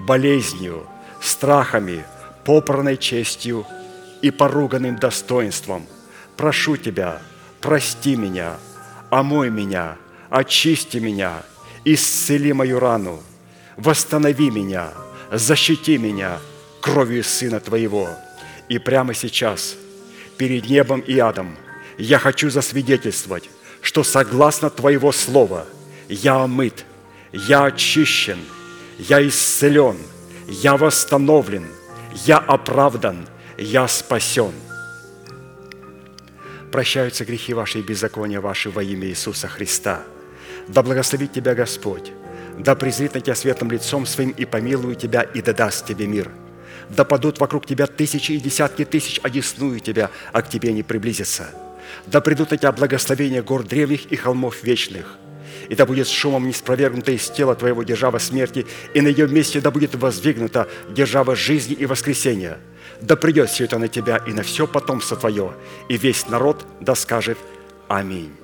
болезнью, страхами, попранной честью и поруганным достоинством. Прошу Тебя, прости меня, омой меня, очисти меня, исцели мою рану, восстанови меня, защити меня кровью Сына Твоего. И прямо сейчас, перед небом и адом, я хочу засвидетельствовать, что согласно Твоего Слова я омыт, я очищен, я исцелен, я восстановлен, я оправдан, я спасен. Прощаются грехи ваши и беззакония ваши во имя Иисуса Христа. Да благословит тебя Господь, да презрит на тебя светлым лицом своим и помилует тебя и да даст тебе мир. Да падут вокруг тебя тысячи и десятки тысяч, одесную тебя, а к тебе не приблизятся. Да придут на тебя благословения гор древних и холмов вечных – и да будет шумом не из тела твоего держава смерти, и на ее месте да будет воздвигнута держава жизни и воскресения. Да придет все это на тебя и на все потомство твое, и весь народ да скажет Аминь.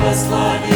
Вовек,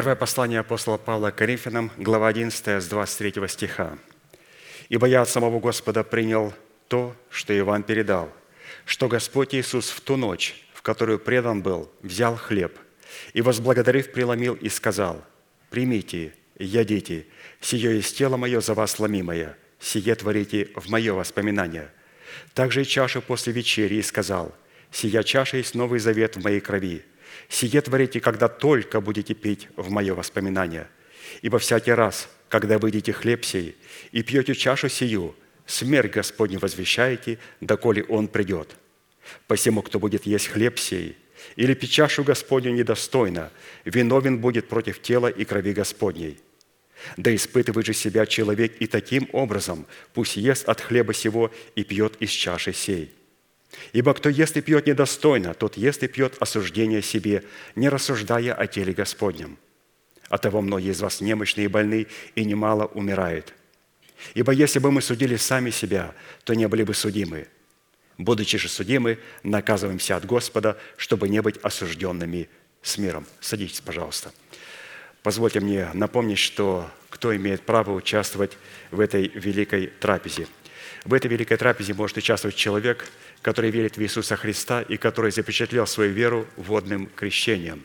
Первое послание апостола Павла к Коринфянам, глава 11, с 23 стиха. «Ибо я от самого Господа принял то, что и вам передал, что Господь Иисус в ту ночь, в которую предан был, взял хлеб и, возблагодарив, преломил и сказал, «Примите, ядите, сие есть тело мое за вас ломимое, сие творите в мое воспоминание». Также и чашу после вечери и сказал, «Сия чаша есть новый завет в моей крови, Сие творите, когда только будете пить в мое воспоминание. Ибо всякий раз, когда вы едите хлеб сей и пьете чашу сию, смерть Господню возвещаете, доколе Он придет. Посему, кто будет есть хлеб сей или пить чашу Господню недостойно, виновен будет против тела и крови Господней. Да испытывает же себя человек и таким образом пусть ест от хлеба сего и пьет из чаши сей. Ибо кто ест и пьет недостойно, тот ест и пьет осуждение себе, не рассуждая о теле Господнем. Оттого многие из вас немощные и больны, и немало умирает. Ибо если бы мы судили сами себя, то не были бы судимы. Будучи же судимы, наказываемся от Господа, чтобы не быть осужденными с миром. Садитесь, пожалуйста. Позвольте мне напомнить, что кто имеет право участвовать в этой великой трапезе. В этой великой трапезе может участвовать человек, который верит в Иисуса Христа и который запечатлел свою веру водным крещением.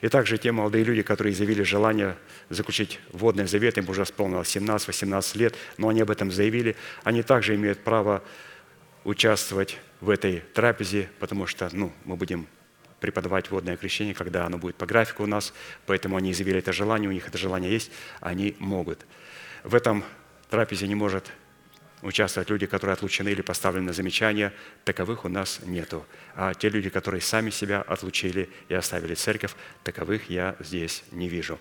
И также те молодые люди, которые заявили желание заключить водный завет, им уже исполнилось 17-18 лет, но они об этом заявили, они также имеют право участвовать в этой трапезе, потому что ну, мы будем преподавать водное крещение, когда оно будет по графику у нас, поэтому они заявили это желание, у них это желание есть, они могут. В этом трапезе не может участвовать люди, которые отлучены или поставлены на замечания, таковых у нас нету. А те люди, которые сами себя отлучили и оставили церковь, таковых я здесь не вижу.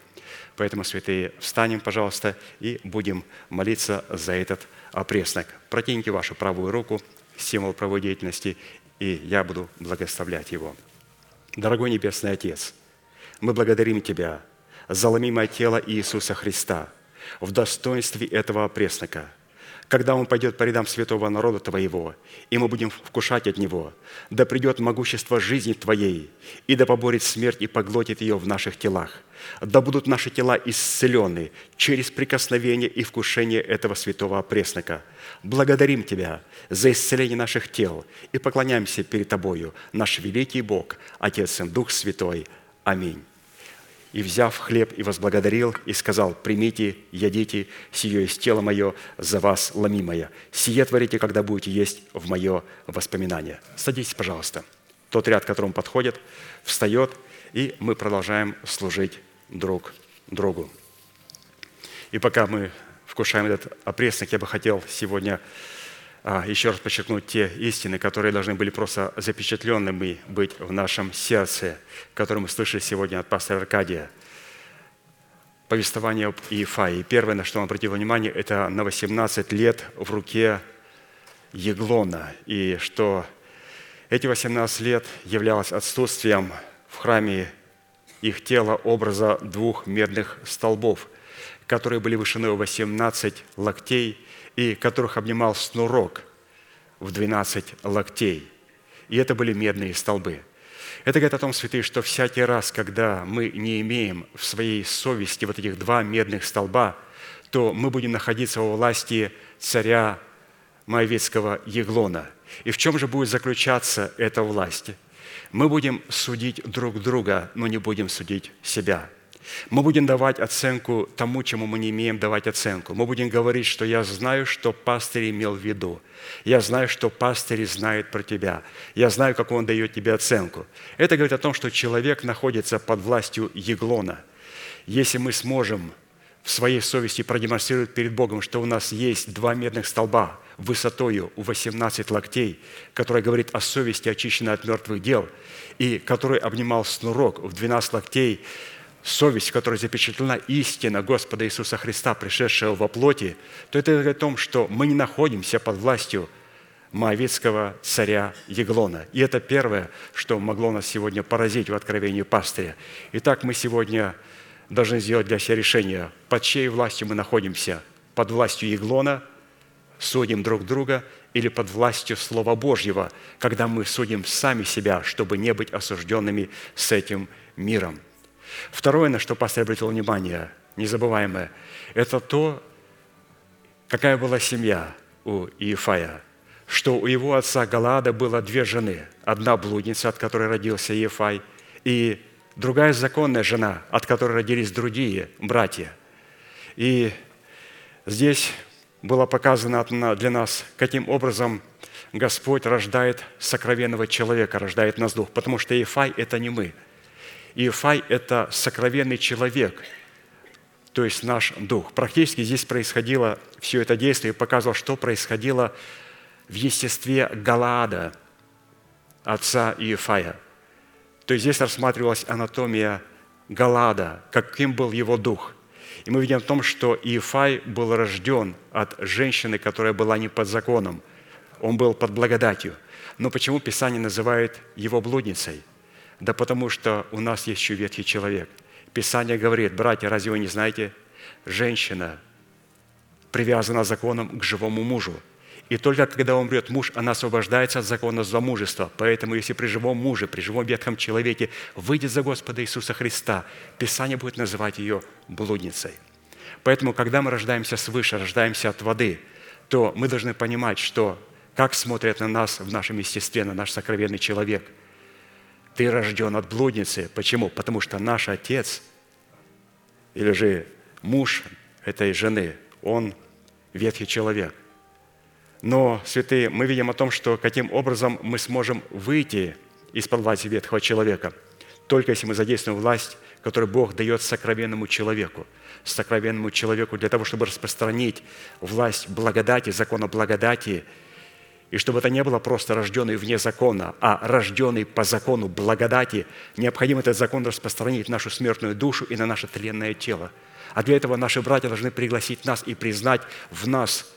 Поэтому, святые, встанем, пожалуйста, и будем молиться за этот опреснок. Протяните вашу правую руку, символ правой деятельности, и я буду благословлять его. Дорогой Небесный Отец, мы благодарим Тебя за ломимое тело Иисуса Христа в достоинстве этого опреснока – когда Он пойдет по рядам святого народа Твоего, и мы будем вкушать от Него, да придет могущество жизни Твоей, и да поборет смерть и поглотит ее в наших телах. Да будут наши тела исцелены через прикосновение и вкушение этого святого опреснока. Благодарим Тебя за исцеление наших тел и поклоняемся перед Тобою, наш великий Бог, Отец и Дух Святой. Аминь и, взяв хлеб, и возблагодарил, и сказал, «Примите, ядите, сие есть тело мое, за вас ломимое. Сие творите, когда будете есть в мое воспоминание». Садитесь, пожалуйста. Тот ряд, к которому подходит, встает, и мы продолжаем служить друг другу. И пока мы вкушаем этот опреснок, я бы хотел сегодня еще раз подчеркнуть те истины, которые должны были просто запечатленными быть в нашем сердце, которые мы слышали сегодня от пастора Аркадия. Повествование об Иефае. Первое, на что он обратил внимание, это на 18 лет в руке Еглона. И что эти 18 лет являлось отсутствием в храме их тела образа двух медных столбов, которые были вышины 18 локтей и которых обнимал снурок в 12 локтей. И это были медные столбы. Это говорит о том, святые, что всякий раз, когда мы не имеем в своей совести вот этих два медных столба, то мы будем находиться во власти царя Моавицкого Еглона. И в чем же будет заключаться эта власть? Мы будем судить друг друга, но не будем судить себя. Мы будем давать оценку тому, чему мы не имеем давать оценку. Мы будем говорить, что я знаю, что пастырь имел в виду. Я знаю, что пастырь знает про тебя. Я знаю, как он дает тебе оценку. Это говорит о том, что человек находится под властью Еглона. Если мы сможем в своей совести продемонстрировать перед Богом, что у нас есть два медных столба высотою у 18 локтей, который говорит о совести, очищенной от мертвых дел, и который обнимал снурок в 12 локтей, совесть, в которой запечатлена истина Господа Иисуса Христа, пришедшего во плоти, то это говорит о том, что мы не находимся под властью Моавицкого царя Еглона. И это первое, что могло нас сегодня поразить в откровении пастыря. Итак, мы сегодня должны сделать для себя решение, под чьей властью мы находимся. Под властью Еглона судим друг друга или под властью Слова Божьего, когда мы судим сами себя, чтобы не быть осужденными с этим миром. Второе, на что пастор обратил внимание, незабываемое, это то, какая была семья у Иефая, что у его отца Галаада было две жены. Одна блудница, от которой родился Иефай, и другая законная жена, от которой родились другие братья. И здесь было показано для нас, каким образом Господь рождает сокровенного человека, рождает нас дух, потому что Ефай – это не мы. Ефай – это сокровенный человек, то есть наш дух. Практически здесь происходило все это действие и показывало, что происходило в естестве Галаада, отца Иефая – то есть здесь рассматривалась анатомия Галада, каким был его дух. И мы видим в том, что Иефай был рожден от женщины, которая была не под законом. Он был под благодатью. Но почему Писание называет его блудницей? Да потому что у нас есть еще ветхий человек. Писание говорит, братья, разве вы не знаете, женщина привязана законом к живому мужу. И только когда умрет муж, она освобождается от закона замужества. Поэтому, если при живом муже, при живом ветхом человеке выйдет за Господа Иисуса Христа, Писание будет называть ее блудницей. Поэтому, когда мы рождаемся свыше, рождаемся от воды, то мы должны понимать, что как смотрят на нас в нашем естестве, на наш сокровенный человек. Ты рожден от блудницы. Почему? Потому что наш отец или же муж этой жены, он ветхий человек – но, святые, мы видим о том, что каким образом мы сможем выйти из-под власти ветхого человека, только если мы задействуем власть, которую Бог дает сокровенному человеку, сокровенному человеку для того, чтобы распространить власть благодати, закона благодати, и чтобы это не было просто рожденный вне закона, а рожденный по закону благодати, необходимо этот закон распространить в нашу смертную душу и на наше тленное тело. А для этого наши братья должны пригласить нас и признать в нас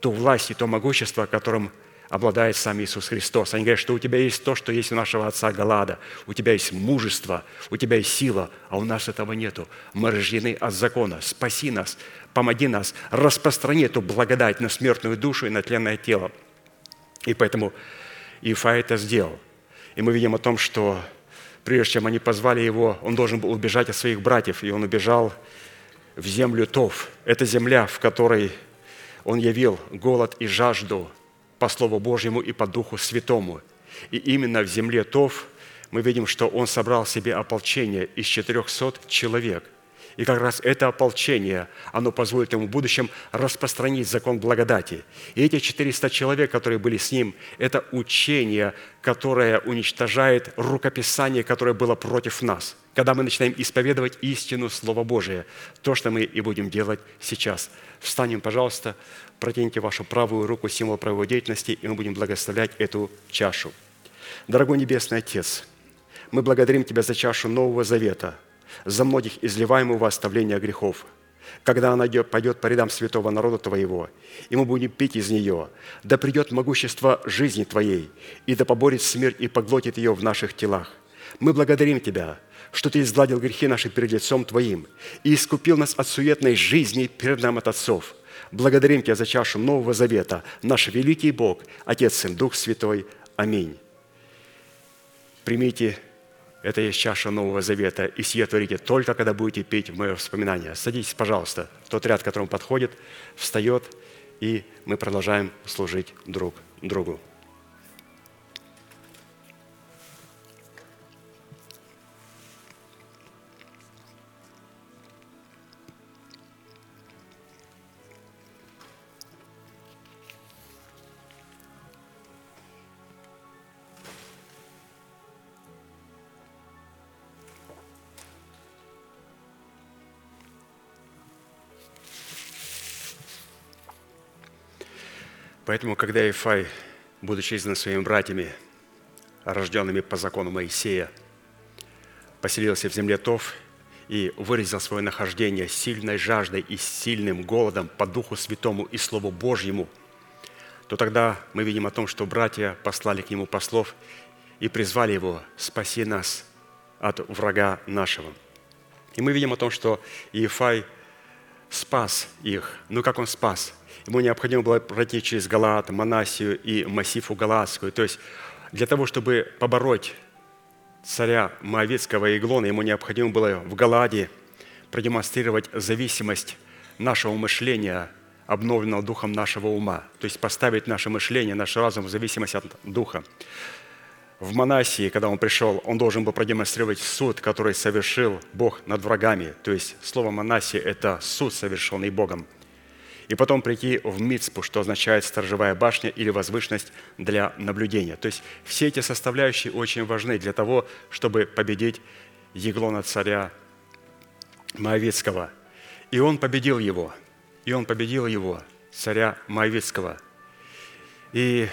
ту власть и то могущество, которым обладает сам Иисус Христос. Они говорят, что у тебя есть то, что есть у нашего отца Галада. У тебя есть мужество, у тебя есть сила, а у нас этого нету. Мы рождены от закона. Спаси нас, помоги нас, распространи эту благодать на смертную душу и на тленное тело. И поэтому Ифа это сделал. И мы видим о том, что прежде чем они позвали его, он должен был убежать от своих братьев, и он убежал в землю Тов. Это земля, в которой он явил голод и жажду по Слову Божьему и по Духу Святому. И именно в земле Тов мы видим, что он собрал себе ополчение из 400 человек. И как раз это ополчение, оно позволит ему в будущем распространить закон благодати. И эти 400 человек, которые были с ним, это учение, которое уничтожает рукописание, которое было против нас. Когда мы начинаем исповедовать истину Слова Божия, то, что мы и будем делать сейчас – Встанем, пожалуйста, протяните вашу правую руку, символ правовой деятельности, и мы будем благословлять эту чашу. Дорогой Небесный Отец, мы благодарим Тебя за чашу Нового Завета, за многих изливаемого оставления грехов, когда она пойдет по рядам святого народа Твоего, и мы будем пить из нее, да придет могущество жизни Твоей, и да поборет смерть и поглотит ее в наших телах. Мы благодарим Тебя что Ты изгладил грехи наши перед лицом Твоим и искупил нас от суетной жизни перед нам от отцов. Благодарим Тебя за чашу Нового Завета, наш великий Бог, Отец, Сын, Дух Святой. Аминь. Примите это есть чаша Нового Завета, и сие творите только, когда будете петь в мое вспоминание. Садитесь, пожалуйста. Тот ряд, которому подходит, встает и мы продолжаем служить друг другу. Поэтому, когда Ифай, будучи изгнан своими братьями, рожденными по закону Моисея, поселился в земле Тов и выразил свое нахождение сильной жаждой и сильным голодом по Духу Святому и Слову Божьему, то тогда мы видим о том, что братья послали к нему послов и призвали его «Спаси нас от врага нашего». И мы видим о том, что Иефай спас их. Ну, как он спас? Ему необходимо было пройти через Галат, Манасию и массиву Галатскую. То есть для того, чтобы побороть царя Моавицкого Иглона, ему необходимо было в Галаде продемонстрировать зависимость нашего мышления, обновленного духом нашего ума. То есть поставить наше мышление, наш разум в зависимость от духа. В Манасии, когда он пришел, он должен был продемонстрировать суд, который совершил Бог над врагами. То есть слово Манасия – это суд, совершенный Богом и потом прийти в Мицпу, что означает сторожевая башня или возвышенность для наблюдения. То есть все эти составляющие очень важны для того, чтобы победить Еглона царя Моавицкого. И он победил его. И он победил его, царя Моавицкого. И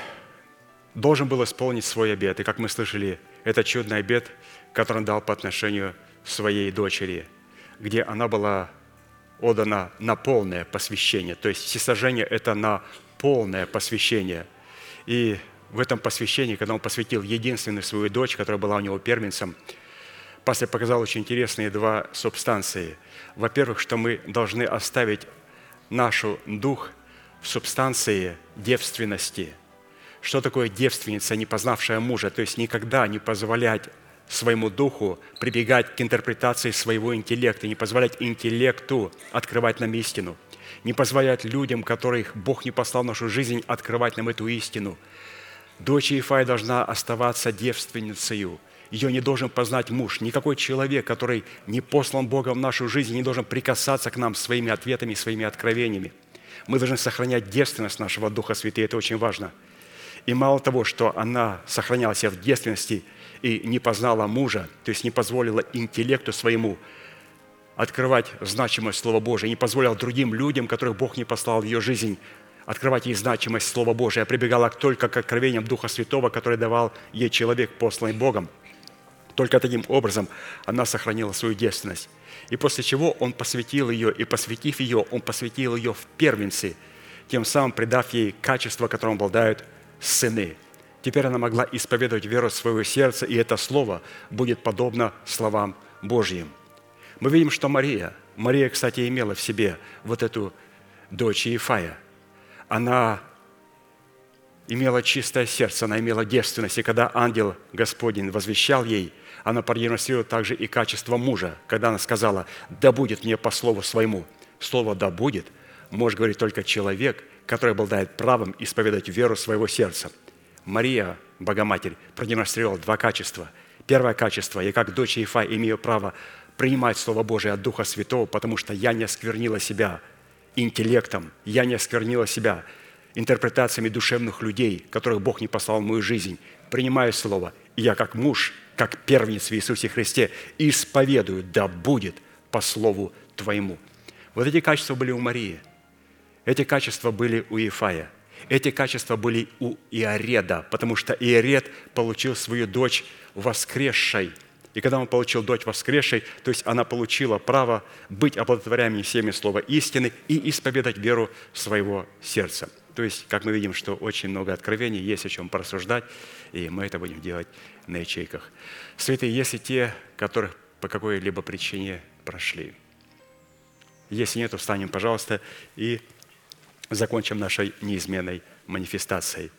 должен был исполнить свой обет. И как мы слышали, это чудный обет, который он дал по отношению к своей дочери, где она была отдано на полное посвящение. То есть всесожжение – это на полное посвящение. И в этом посвящении, когда он посвятил единственную свою дочь, которая была у него первенцем, пастор показал очень интересные два субстанции. Во-первых, что мы должны оставить нашу дух в субстанции девственности. Что такое девственница, не познавшая мужа? То есть никогда не позволять своему духу прибегать к интерпретации своего интеллекта, не позволять интеллекту открывать нам истину, не позволять людям, которых Бог не послал в нашу жизнь, открывать нам эту истину. Дочь Ефай должна оставаться девственницей, ее не должен познать муж. Никакой человек, который не послан Богом в нашу жизнь, не должен прикасаться к нам своими ответами, своими откровениями. Мы должны сохранять девственность нашего Духа Святого, это очень важно. И мало того, что она сохраняла себя в девственности – и не познала мужа, то есть не позволила интеллекту своему открывать значимость Слова Божия, не позволила другим людям, которых Бог не послал в ее жизнь, открывать ей значимость Слова Божия, а прибегала только к откровениям Духа Святого, который давал ей человек, посланный Богом. Только таким образом она сохранила свою девственность. И после чего он посвятил ее, и посвятив ее, он посвятил ее в первенцы, тем самым придав ей качество, которым обладают сыны. Теперь она могла исповедовать веру своего сердца, и это слово будет подобно словам Божьим. Мы видим, что Мария, Мария, кстати, имела в себе вот эту дочь Иефая. Она имела чистое сердце, она имела девственность. И когда ангел Господень возвещал ей, она продемонстрировала также и качество мужа, когда она сказала, «Да будет мне по слову своему». Слово «да будет» может говорить только человек, который обладает правом исповедать веру своего сердца – Мария, Богоматерь, продемонстрировала два качества. Первое качество, я как дочь Ефа имею право принимать Слово Божие от Духа Святого, потому что я не осквернила себя интеллектом, я не осквернила себя интерпретациями душевных людей, которых Бог не послал в мою жизнь. Принимаю Слово, и я как муж, как первенец в Иисусе Христе исповедую, да будет по Слову Твоему. Вот эти качества были у Марии. Эти качества были у Ефая – эти качества были у Иореда, потому что Иоред получил свою дочь воскресшей. И когда он получил дочь воскресшей, то есть она получила право быть оплодотворяемой всеми слова истины и исповедать веру своего сердца. То есть, как мы видим, что очень много откровений, есть о чем порассуждать, и мы это будем делать на ячейках. Святые, если те, которых по какой-либо причине прошли. Если нет, встанем, пожалуйста, и закончим нашей неизменной манифестацией.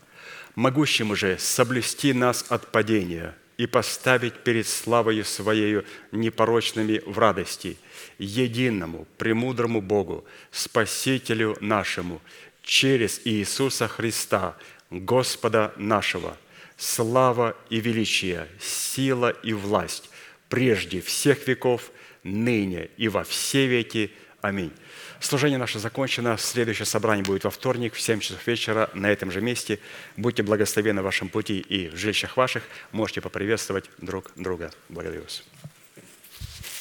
Могущему же соблюсти нас от падения и поставить перед славою Своею непорочными в радости, единому, премудрому Богу, Спасителю нашему, через Иисуса Христа, Господа нашего, слава и величие, сила и власть прежде всех веков, ныне и во все веки. Аминь. Служение наше закончено. Следующее собрание будет во вторник в 7 часов вечера на этом же месте. Будьте благословенны в вашем пути и в жилищах ваших. Можете поприветствовать друг друга. Благодарю вас.